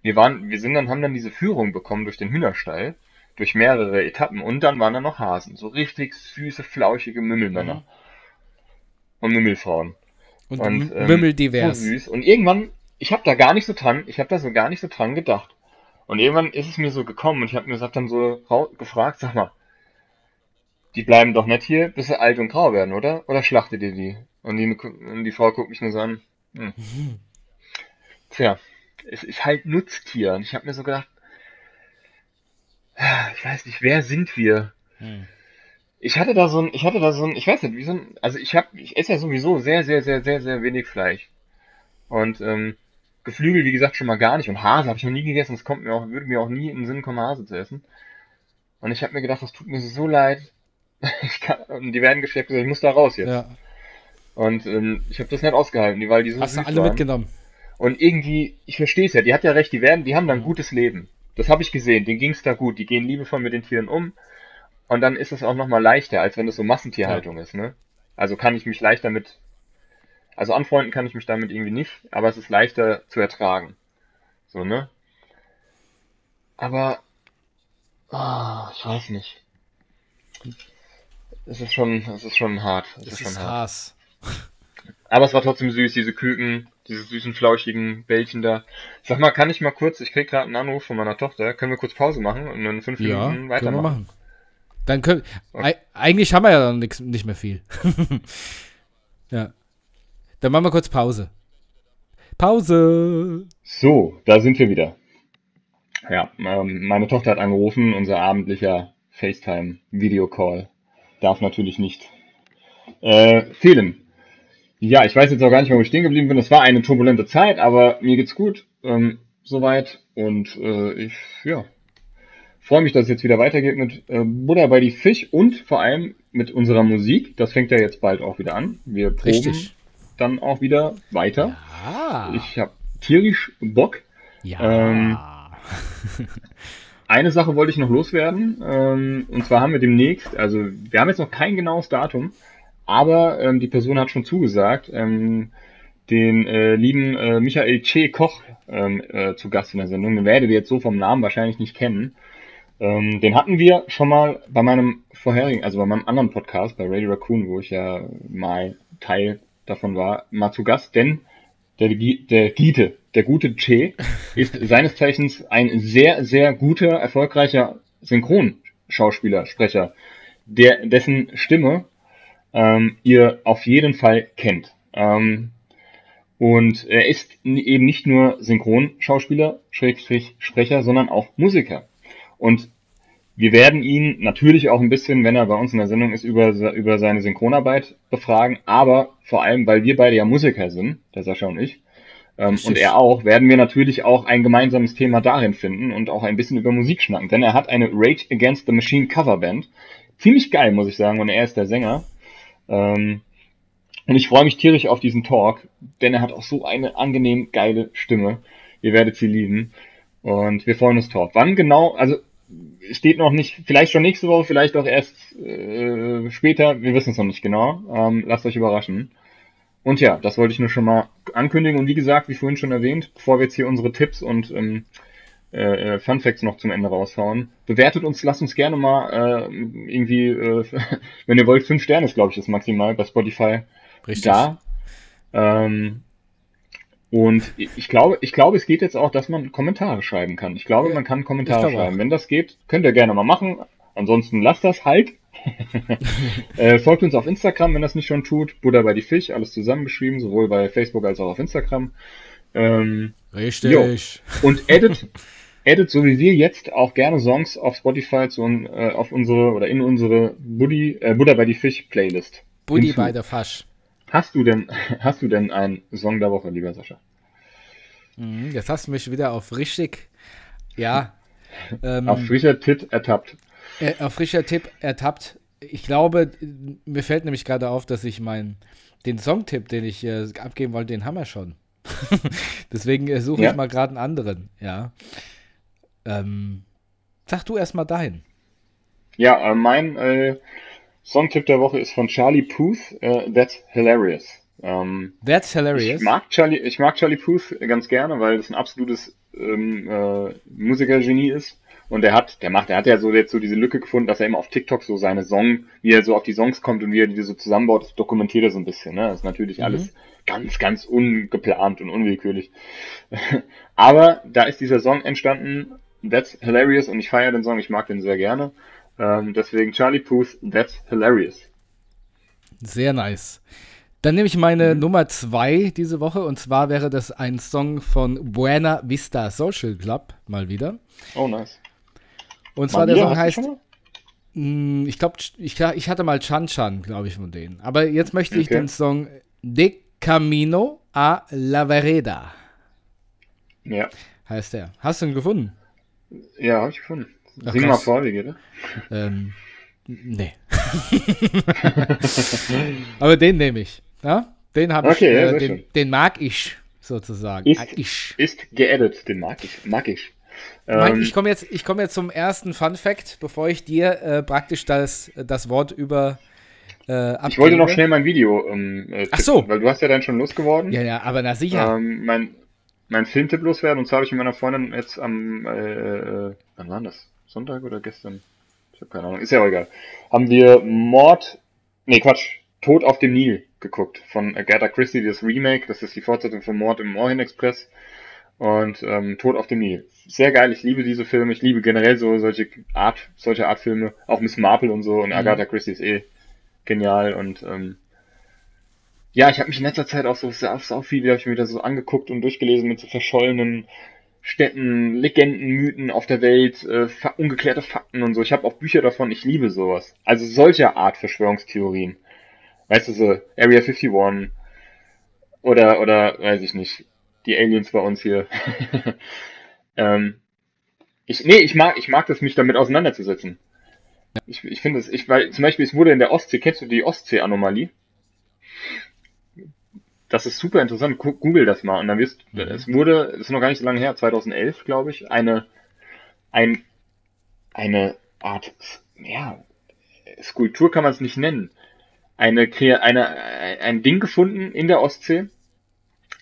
wir waren, wir sind dann, haben dann diese Führung bekommen durch den Hühnerstall. durch mehrere Etappen. Und dann waren da noch Hasen. So richtig süße, flauschige Mümmelmänner. Mhm. Und Mümmelfrauen. Und, Und, ähm, Mümmel So süß. Und irgendwann, ich habe da gar nicht so dran, ich habe da so gar nicht so dran gedacht. Und irgendwann ist es mir so gekommen und ich habe mir gesagt dann so gefragt, sag mal, die bleiben doch nicht hier, bis sie alt und grau werden, oder? Oder schlachtet ihr die? Und die, und die Frau guckt mich nur so an. Hm. Tja, es ist halt Nutztier. Und ich habe mir so gedacht, ich weiß nicht, wer sind wir? Hm. Ich hatte da so ein, ich hatte da so ein, ich weiß nicht, wie so ein, also ich habe, ich esse ja sowieso sehr, sehr, sehr, sehr, sehr wenig Fleisch. Und ähm, Geflügel, wie gesagt, schon mal gar nicht. Und Hase habe ich noch nie gegessen. Es kommt mir auch, würde mir auch nie in den Sinn kommen, Hase zu essen. Und ich habe mir gedacht, das tut mir so leid. Ich kann, und die werden geschleppt, ich muss da raus jetzt. Ja. Und ähm, ich habe das nicht ausgehalten, die- weil die so Hast du alle waren. mitgenommen? Und irgendwie, ich verstehe es ja, die hat ja recht, die werden, die haben dann ein gutes Leben. Das habe ich gesehen, denen ging's da gut, die gehen liebevoll mit den Tieren um. Und dann ist es auch nochmal leichter, als wenn das so Massentierhaltung ist, ne? Also kann ich mich leichter mit, also anfreunden kann ich mich damit irgendwie nicht, aber es ist leichter zu ertragen. So, ne? Aber, ah, ich weiß nicht. Es ist schon, es ist schon hart. Es Das ist ist schon hart. Haas. Aber es war trotzdem süß, diese Küken, diese süßen, flauschigen Bällchen da. Sag mal, kann ich mal kurz, ich krieg gerade einen Anruf von meiner Tochter, können wir kurz Pause machen und in fünf Ja, Minuten können wir weitermachen? machen. Dann können, Okay. Ei- eigentlich haben wir ja dann nix, nicht mehr viel. ja. Dann machen wir kurz Pause. Pause. So, da sind wir wieder. Ja, ähm, meine Tochter hat angerufen, unser abendlicher FaceTime-Videocall darf natürlich nicht äh, fehlen. Ja, ich weiß jetzt auch gar nicht, wo ich stehen geblieben bin. Es war eine turbulente Zeit, aber mir geht's gut ähm, soweit und äh, ich ja freue mich, dass es jetzt wieder weitergeht mit äh, Buddha bei die Fisch und vor allem mit unserer Musik. Das fängt ja jetzt bald auch wieder an. Wir proben Richtig. dann auch wieder weiter. Ah. Ich habe tierisch Bock. ja. ähm, Eine Sache wollte ich noch loswerden. Ähm, und zwar haben wir demnächst, also wir haben jetzt noch kein genaues Datum, aber ähm, die Person hat schon zugesagt, ähm, den äh, lieben äh, Michael Che Koch ähm, äh, zu Gast in der Sendung. Den werdet ihr jetzt so vom Namen wahrscheinlich nicht kennen. Ähm, den hatten wir schon mal bei meinem vorherigen, also bei meinem anderen Podcast, bei Radio Raccoon, wo ich ja mal Teil davon war, mal zu Gast, denn der, der Giete, der gute Che, ist seines Zeichens ein sehr, sehr guter, erfolgreicher Synchronschauspieler, Sprecher, der, dessen Stimme ähm, ihr auf jeden Fall kennt. Ähm, und er ist eben nicht nur Synchronschauspieler, Schrägstrich Sprecher, sondern auch Musiker. Und wir werden ihn natürlich auch ein bisschen, wenn er bei uns in der Sendung ist, über, über seine Synchronarbeit befragen, aber vor allem, weil wir beide ja Musiker sind, der Sascha und ich, ähm, und er auch, werden wir natürlich auch ein gemeinsames Thema darin finden und auch ein bisschen über Musik schnacken. Denn er hat eine Rage Against the Machine Coverband. Ziemlich geil, muss ich sagen, und er ist der Sänger. Ähm, und ich freue mich tierisch auf diesen Talk, denn er hat auch so eine angenehm geile Stimme. Ihr werdet sie lieben. Und wir freuen uns drauf. Wann genau, also steht noch nicht, vielleicht schon nächste Woche, vielleicht auch erst äh, später, wir wissen es noch nicht genau. Ähm, lasst euch überraschen. Und ja, das wollte ich nur schon mal ankündigen. Und wie gesagt, wie vorhin schon erwähnt, bevor wir jetzt hier unsere Tipps und ähm, äh, äh, Fun Facts noch zum Ende raushauen, bewertet uns, lasst uns gerne mal äh, irgendwie, äh, wenn ihr wollt, fünf Sterne ist, glaube ich, das maximal bei Spotify Richtig. da. Ähm, und ich glaube, ich glaube, es geht jetzt auch, dass man Kommentare schreiben kann. Ich glaube, man kann Kommentare schreiben. auch. Wenn das geht, könnt ihr gerne mal machen. Ansonsten lasst das halt. äh, folgt uns auf Instagram, wenn das nicht schon tut. Buddha bei die Fisch, alles zusammengeschrieben, sowohl bei Facebook als auch auf Instagram. Ähm, Richtig. und edit, edit so wie wir jetzt auch gerne Songs auf Spotify zu, äh, auf unsere oder in unsere Buddy, äh, Buddha bei die Fisch Playlist. Buddy bei der Fasch. Hast du denn, hast du denn einen Song der Woche, lieber Sascha? Mhm, jetzt hast du mich wieder auf richtig, ja, ähm, Auf frischer Tit ertappt. äh, auf frischer Tipp ertappt. Ich glaube, mir fällt nämlich gerade auf, dass ich meinen, den Songtipp, den ich äh, abgeben wollte, den haben wir schon. Deswegen äh, suche Ja? ich mal gerade einen anderen, ja. Ähm, sag du erst mal deinen. Ja, äh, mein äh, Songtipp der Woche ist von Charlie Puth, äh, That's Hilarious. Ähm, That's hilarious. ich mag Charlie, ich mag Charlie Puth ganz gerne, weil das ein absolutes ähm, äh, Musikergenie ist Und der hat, der macht, der hat ja so jetzt so diese Lücke gefunden, dass er immer auf TikTok so seine Song, wie er so auf die Songs kommt und wie er die so zusammenbaut, das dokumentiert er so ein bisschen. Ne? Das ist natürlich Mhm. alles ganz, ganz ungeplant und unwillkürlich. Aber da ist dieser Song entstanden, That's Hilarious, und ich feiere den Song, ich mag den sehr gerne. Ähm, deswegen Charlie Puth, That's Hilarious. Sehr nice. Dann nehme ich meine Nummer zwei diese Woche und zwar wäre das ein Song von Buena Vista Social Club, mal wieder. Oh, nice. Und zwar Mal der? Song heißt, ich glaube, ich, ich hatte mal Chan Chan, glaube ich, von denen. Aber jetzt möchte ich Okay. den Song De Camino a la Vereda, Ja, heißt der. Hast du ihn gefunden? Ja, habe ich gefunden. Ach, Sing mal vor, wie geht das? Ähm, nee. Aber den nehme ich. Ja? Den habe Okay, ich, ja, äh, sehr den, den mag ich sozusagen. Ist- Ah, ich. Ist geedit, den mag ich, mag ich. Ähm, ich komme jetzt, ich komme jetzt zum ersten Fun Fact, bevor ich dir äh, praktisch das, das Wort über äh, ich wollte noch schnell mein Video ähm, äh, Ach so. weil du hast ja dann schon losgeworden. Ja, ja, aber na sicher. Ähm, mein, mein Filmtipp loswerden und zwar habe ich mit meiner Freundin jetzt am, äh, äh, wann war das? Sonntag oder gestern? Ich habe keine Ahnung, ist ja auch egal. Haben wir Mord, nee Quatsch, Tod auf dem Nil geguckt von Agatha Christie, das Remake, das ist die Fortsetzung von Mord im Orient Express und ähm, Tod auf dem Nil. Sehr geil, ich liebe diese Filme, ich liebe generell so solche Art, solche Art Filme, auch Miss Marple und so und Agatha Christie ist eh genial und ähm, ja, ich habe mich in letzter Zeit auch so sau viel, habe ich mir wieder so angeguckt und durchgelesen mit so verschollenen Städten, Legenden, Mythen auf der Welt, äh, ungeklärte Fakten und so. Ich habe auch Bücher davon, ich liebe sowas. Also solcher Art Verschwörungstheorien. Weißt du, so Area 51 oder, oder, weiß ich nicht, die Aliens bei uns hier. ähm, ich, nee, ich mag, ich mag das, mich damit auseinanderzusetzen. Ich, ich finde es, ich, weil zum Beispiel, es wurde in der Ostsee, kennst du die Ostsee-Anomalie? Das ist super interessant. Google das mal. Und dann wirst, es wurde, es ist noch gar nicht so lange her, 2011, glaube ich, eine, ein, eine Art, ja, Skulptur kann man es nicht nennen. Eine, eine, ein Ding gefunden in der Ostsee,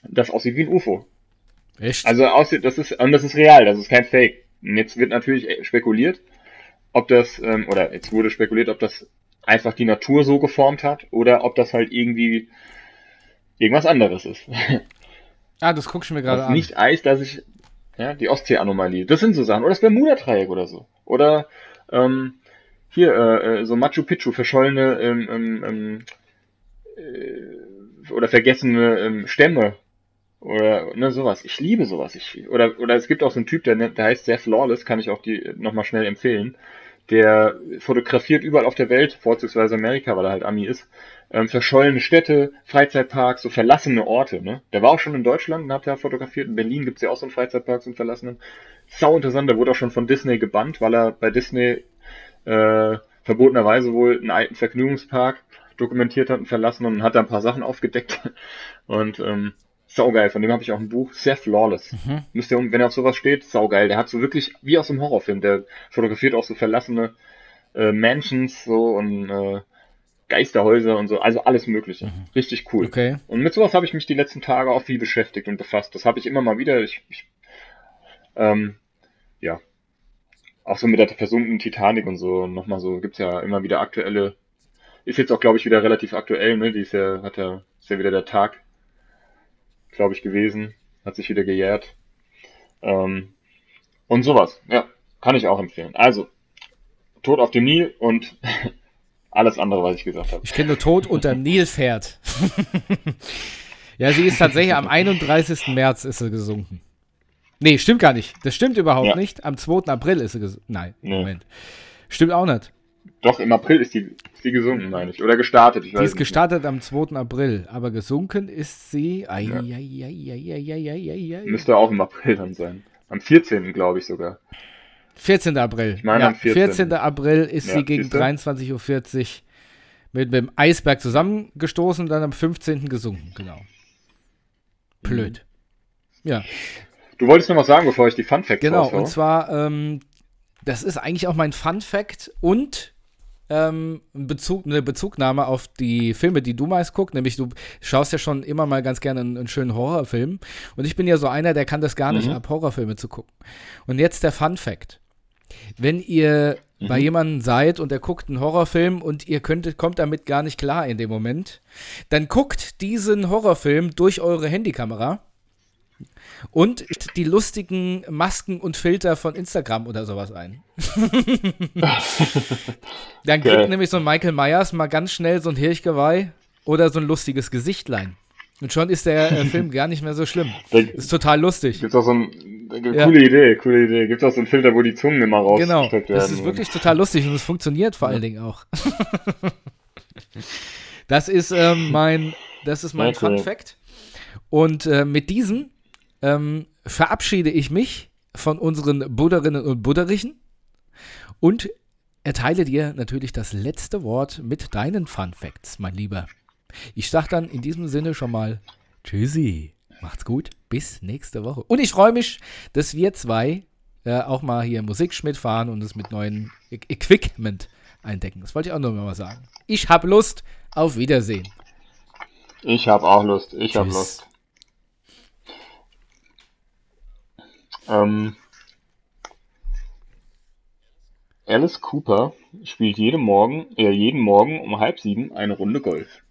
das aussieht wie ein UFO. Echt? Also aussieht, das ist, und das ist real, das ist kein Fake. Und jetzt wird natürlich äh, spekuliert, ob das, ähm, oder jetzt wurde spekuliert, ob das einfach die Natur so geformt hat oder ob das halt irgendwie irgendwas anderes ist. ah, das guckst du mir gerade an. nicht Eis, dass ich, ja, die Ostsee-Anomalie. Das sind so Sachen. Oder das Bermuda-Dreieck oder so. Oder, ähm, hier, äh, äh, so Machu Picchu, verschollene, ähm, ähm, ähm, äh, oder vergessene ähm, Stämme. Oder, ne, sowas. Ich liebe sowas. Ich, oder, oder es gibt auch so einen Typ, der, der heißt Seth Lawless, kann ich auch die nochmal schnell empfehlen. Der fotografiert überall auf der Welt, vorzugsweise Amerika, weil er halt Ami ist, ähm, verschollene Städte, Freizeitparks, so verlassene Orte. Ne? Der war auch schon in Deutschland und hat da fotografiert. In Berlin gibt's ja auch so einen Freizeitpark, so einen verlassenen. Sau interessant, der wurde auch schon von Disney gebannt, weil er bei Disney äh, verbotenerweise wohl einen alten Vergnügungspark dokumentiert hat und verlassen und hat da ein paar Sachen aufgedeckt. Und ähm, saugeil, von dem habe ich auch ein Buch, Seth Lawless. Mhm. Müsst ihr, wenn er auf sowas steht, saugeil. Der hat so wirklich, wie aus einem Horrorfilm, der fotografiert auch so verlassene äh, Mansions so und äh, Geisterhäuser und so, also alles mögliche. Richtig cool. Okay. Und mit sowas habe ich mich die letzten Tage auch viel beschäftigt und befasst. Das habe ich immer mal wieder. Ich, ich ähm, ja. Auch so mit der versunkenen Titanic und so. Nochmal so, gibt's ja immer wieder aktuelle. Ist jetzt auch, glaube ich, wieder relativ aktuell, ne? Die ist ja, hat ja, ist ja wieder der Tag, glaube ich, gewesen. Hat sich wieder gejährt. Ähm, und sowas. Ja, kann ich auch empfehlen. Also, Tod auf dem Nil und alles andere, was ich gesagt habe. Ich kenne nur Tod unter Nilpferd. ja, sie ist tatsächlich am 31. März ist sie gesunken. Nee, stimmt gar nicht. Das stimmt überhaupt Ja. nicht. Am 2. April ist sie gesunken. Nein, Nee. Moment. Stimmt auch nicht. Doch, im April ist die, ist die gesunken, meine ich. Oder gestartet, ich Die ist nicht. gestartet am 2. April, aber gesunken ist sie. Ai, Ja. ai, ai. Müsste auch im April dann sein. Am 14. glaube ich sogar. 14. April. Ich meine ja, am 14.. 14. April ist Ja, sie gegen siehste? 23.40 Uhr mit dem Eisberg zusammengestoßen und dann am 15. gesunken, genau. Blöd. Ja, Du wolltest noch was sagen, bevor ich die Fun Facts genau. raushau? Und zwar, ähm, das ist eigentlich auch mein Fun Fact und ähm, Bezug, eine Bezugnahme auf die Filme, die du meist guckst. Nämlich, du schaust ja schon immer mal ganz gerne einen, einen schönen Horrorfilm. Und ich bin ja so einer, der kann das gar nicht Mhm. ab, Horrorfilme zu gucken. Und jetzt der Fun Fact. Wenn ihr Mhm. bei jemandem seid und er guckt einen Horrorfilm und ihr könntet, kommt damit gar nicht klar in dem Moment, dann guckt diesen Horrorfilm durch eure Handykamera und die lustigen Masken und Filter von Instagram oder sowas ein. dann kriegt Geil. nämlich so ein Michael Myers mal ganz schnell so ein Hirchgeweih oder so ein lustiges Gesichtlein. Und schon ist der äh, Film gar nicht mehr so schlimm. Da Ist total lustig. gibt's auch so ein, Ja. coole Idee, coole Idee. Gibt's auch so einen Filter, wo die Zungen immer Genau, rausgesteckt werden. das ist wirklich total lustig und es funktioniert vor allen Dingen auch. das ist ähm, mein, das ist mein Fun. Fact. Und äh, mit diesem ähm, verabschiede ich mich von unseren Budderinnen und Budderichen und erteile dir natürlich das letzte Wort mit deinen Fun Facts, mein Lieber. Ich sag dann in diesem Sinne schon mal Tschüssi. Macht's gut. Bis nächste Woche. Und ich freue mich, dass wir zwei äh, auch mal hier Musikschmidt fahren und es mit neuen E Equipment eindecken. Das wollte ich auch noch mal sagen. Ich habe Lust. Auf Wiedersehen. Ich habe auch Lust. Ich habe. Lust. Ähm, Alice Cooper spielt jeden Morgen, äh, jeden Morgen um halb sieben eine Runde Golf.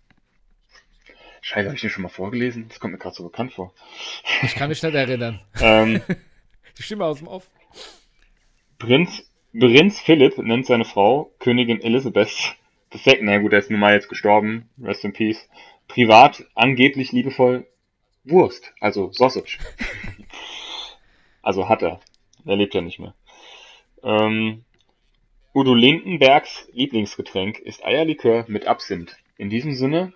Scheiße, habe ich den schon mal vorgelesen? Das kommt mir gerade so bekannt vor. Ich kann mich nicht erinnern. Ähm, Die Stimme aus dem Off. Prinz, Prinz Philipp nennt seine Frau Königin Elizabeth II. Na gut, er ist nun mal jetzt gestorben. Rest in Peace. Privat angeblich liebevoll Wurst, also Sausage. also hat er. Er lebt ja nicht mehr. Ähm, Udo Lindenbergs Lieblingsgetränk ist Eierlikör mit Absinth. In diesem Sinne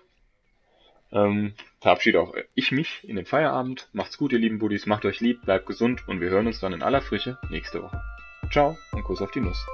ähm, verabschiede auch ich mich in den Feierabend. Macht's gut, ihr lieben Buddies. Macht euch lieb, bleibt gesund und wir hören uns dann in aller Frische nächste Woche. Ciao und Kuss auf die Nuss.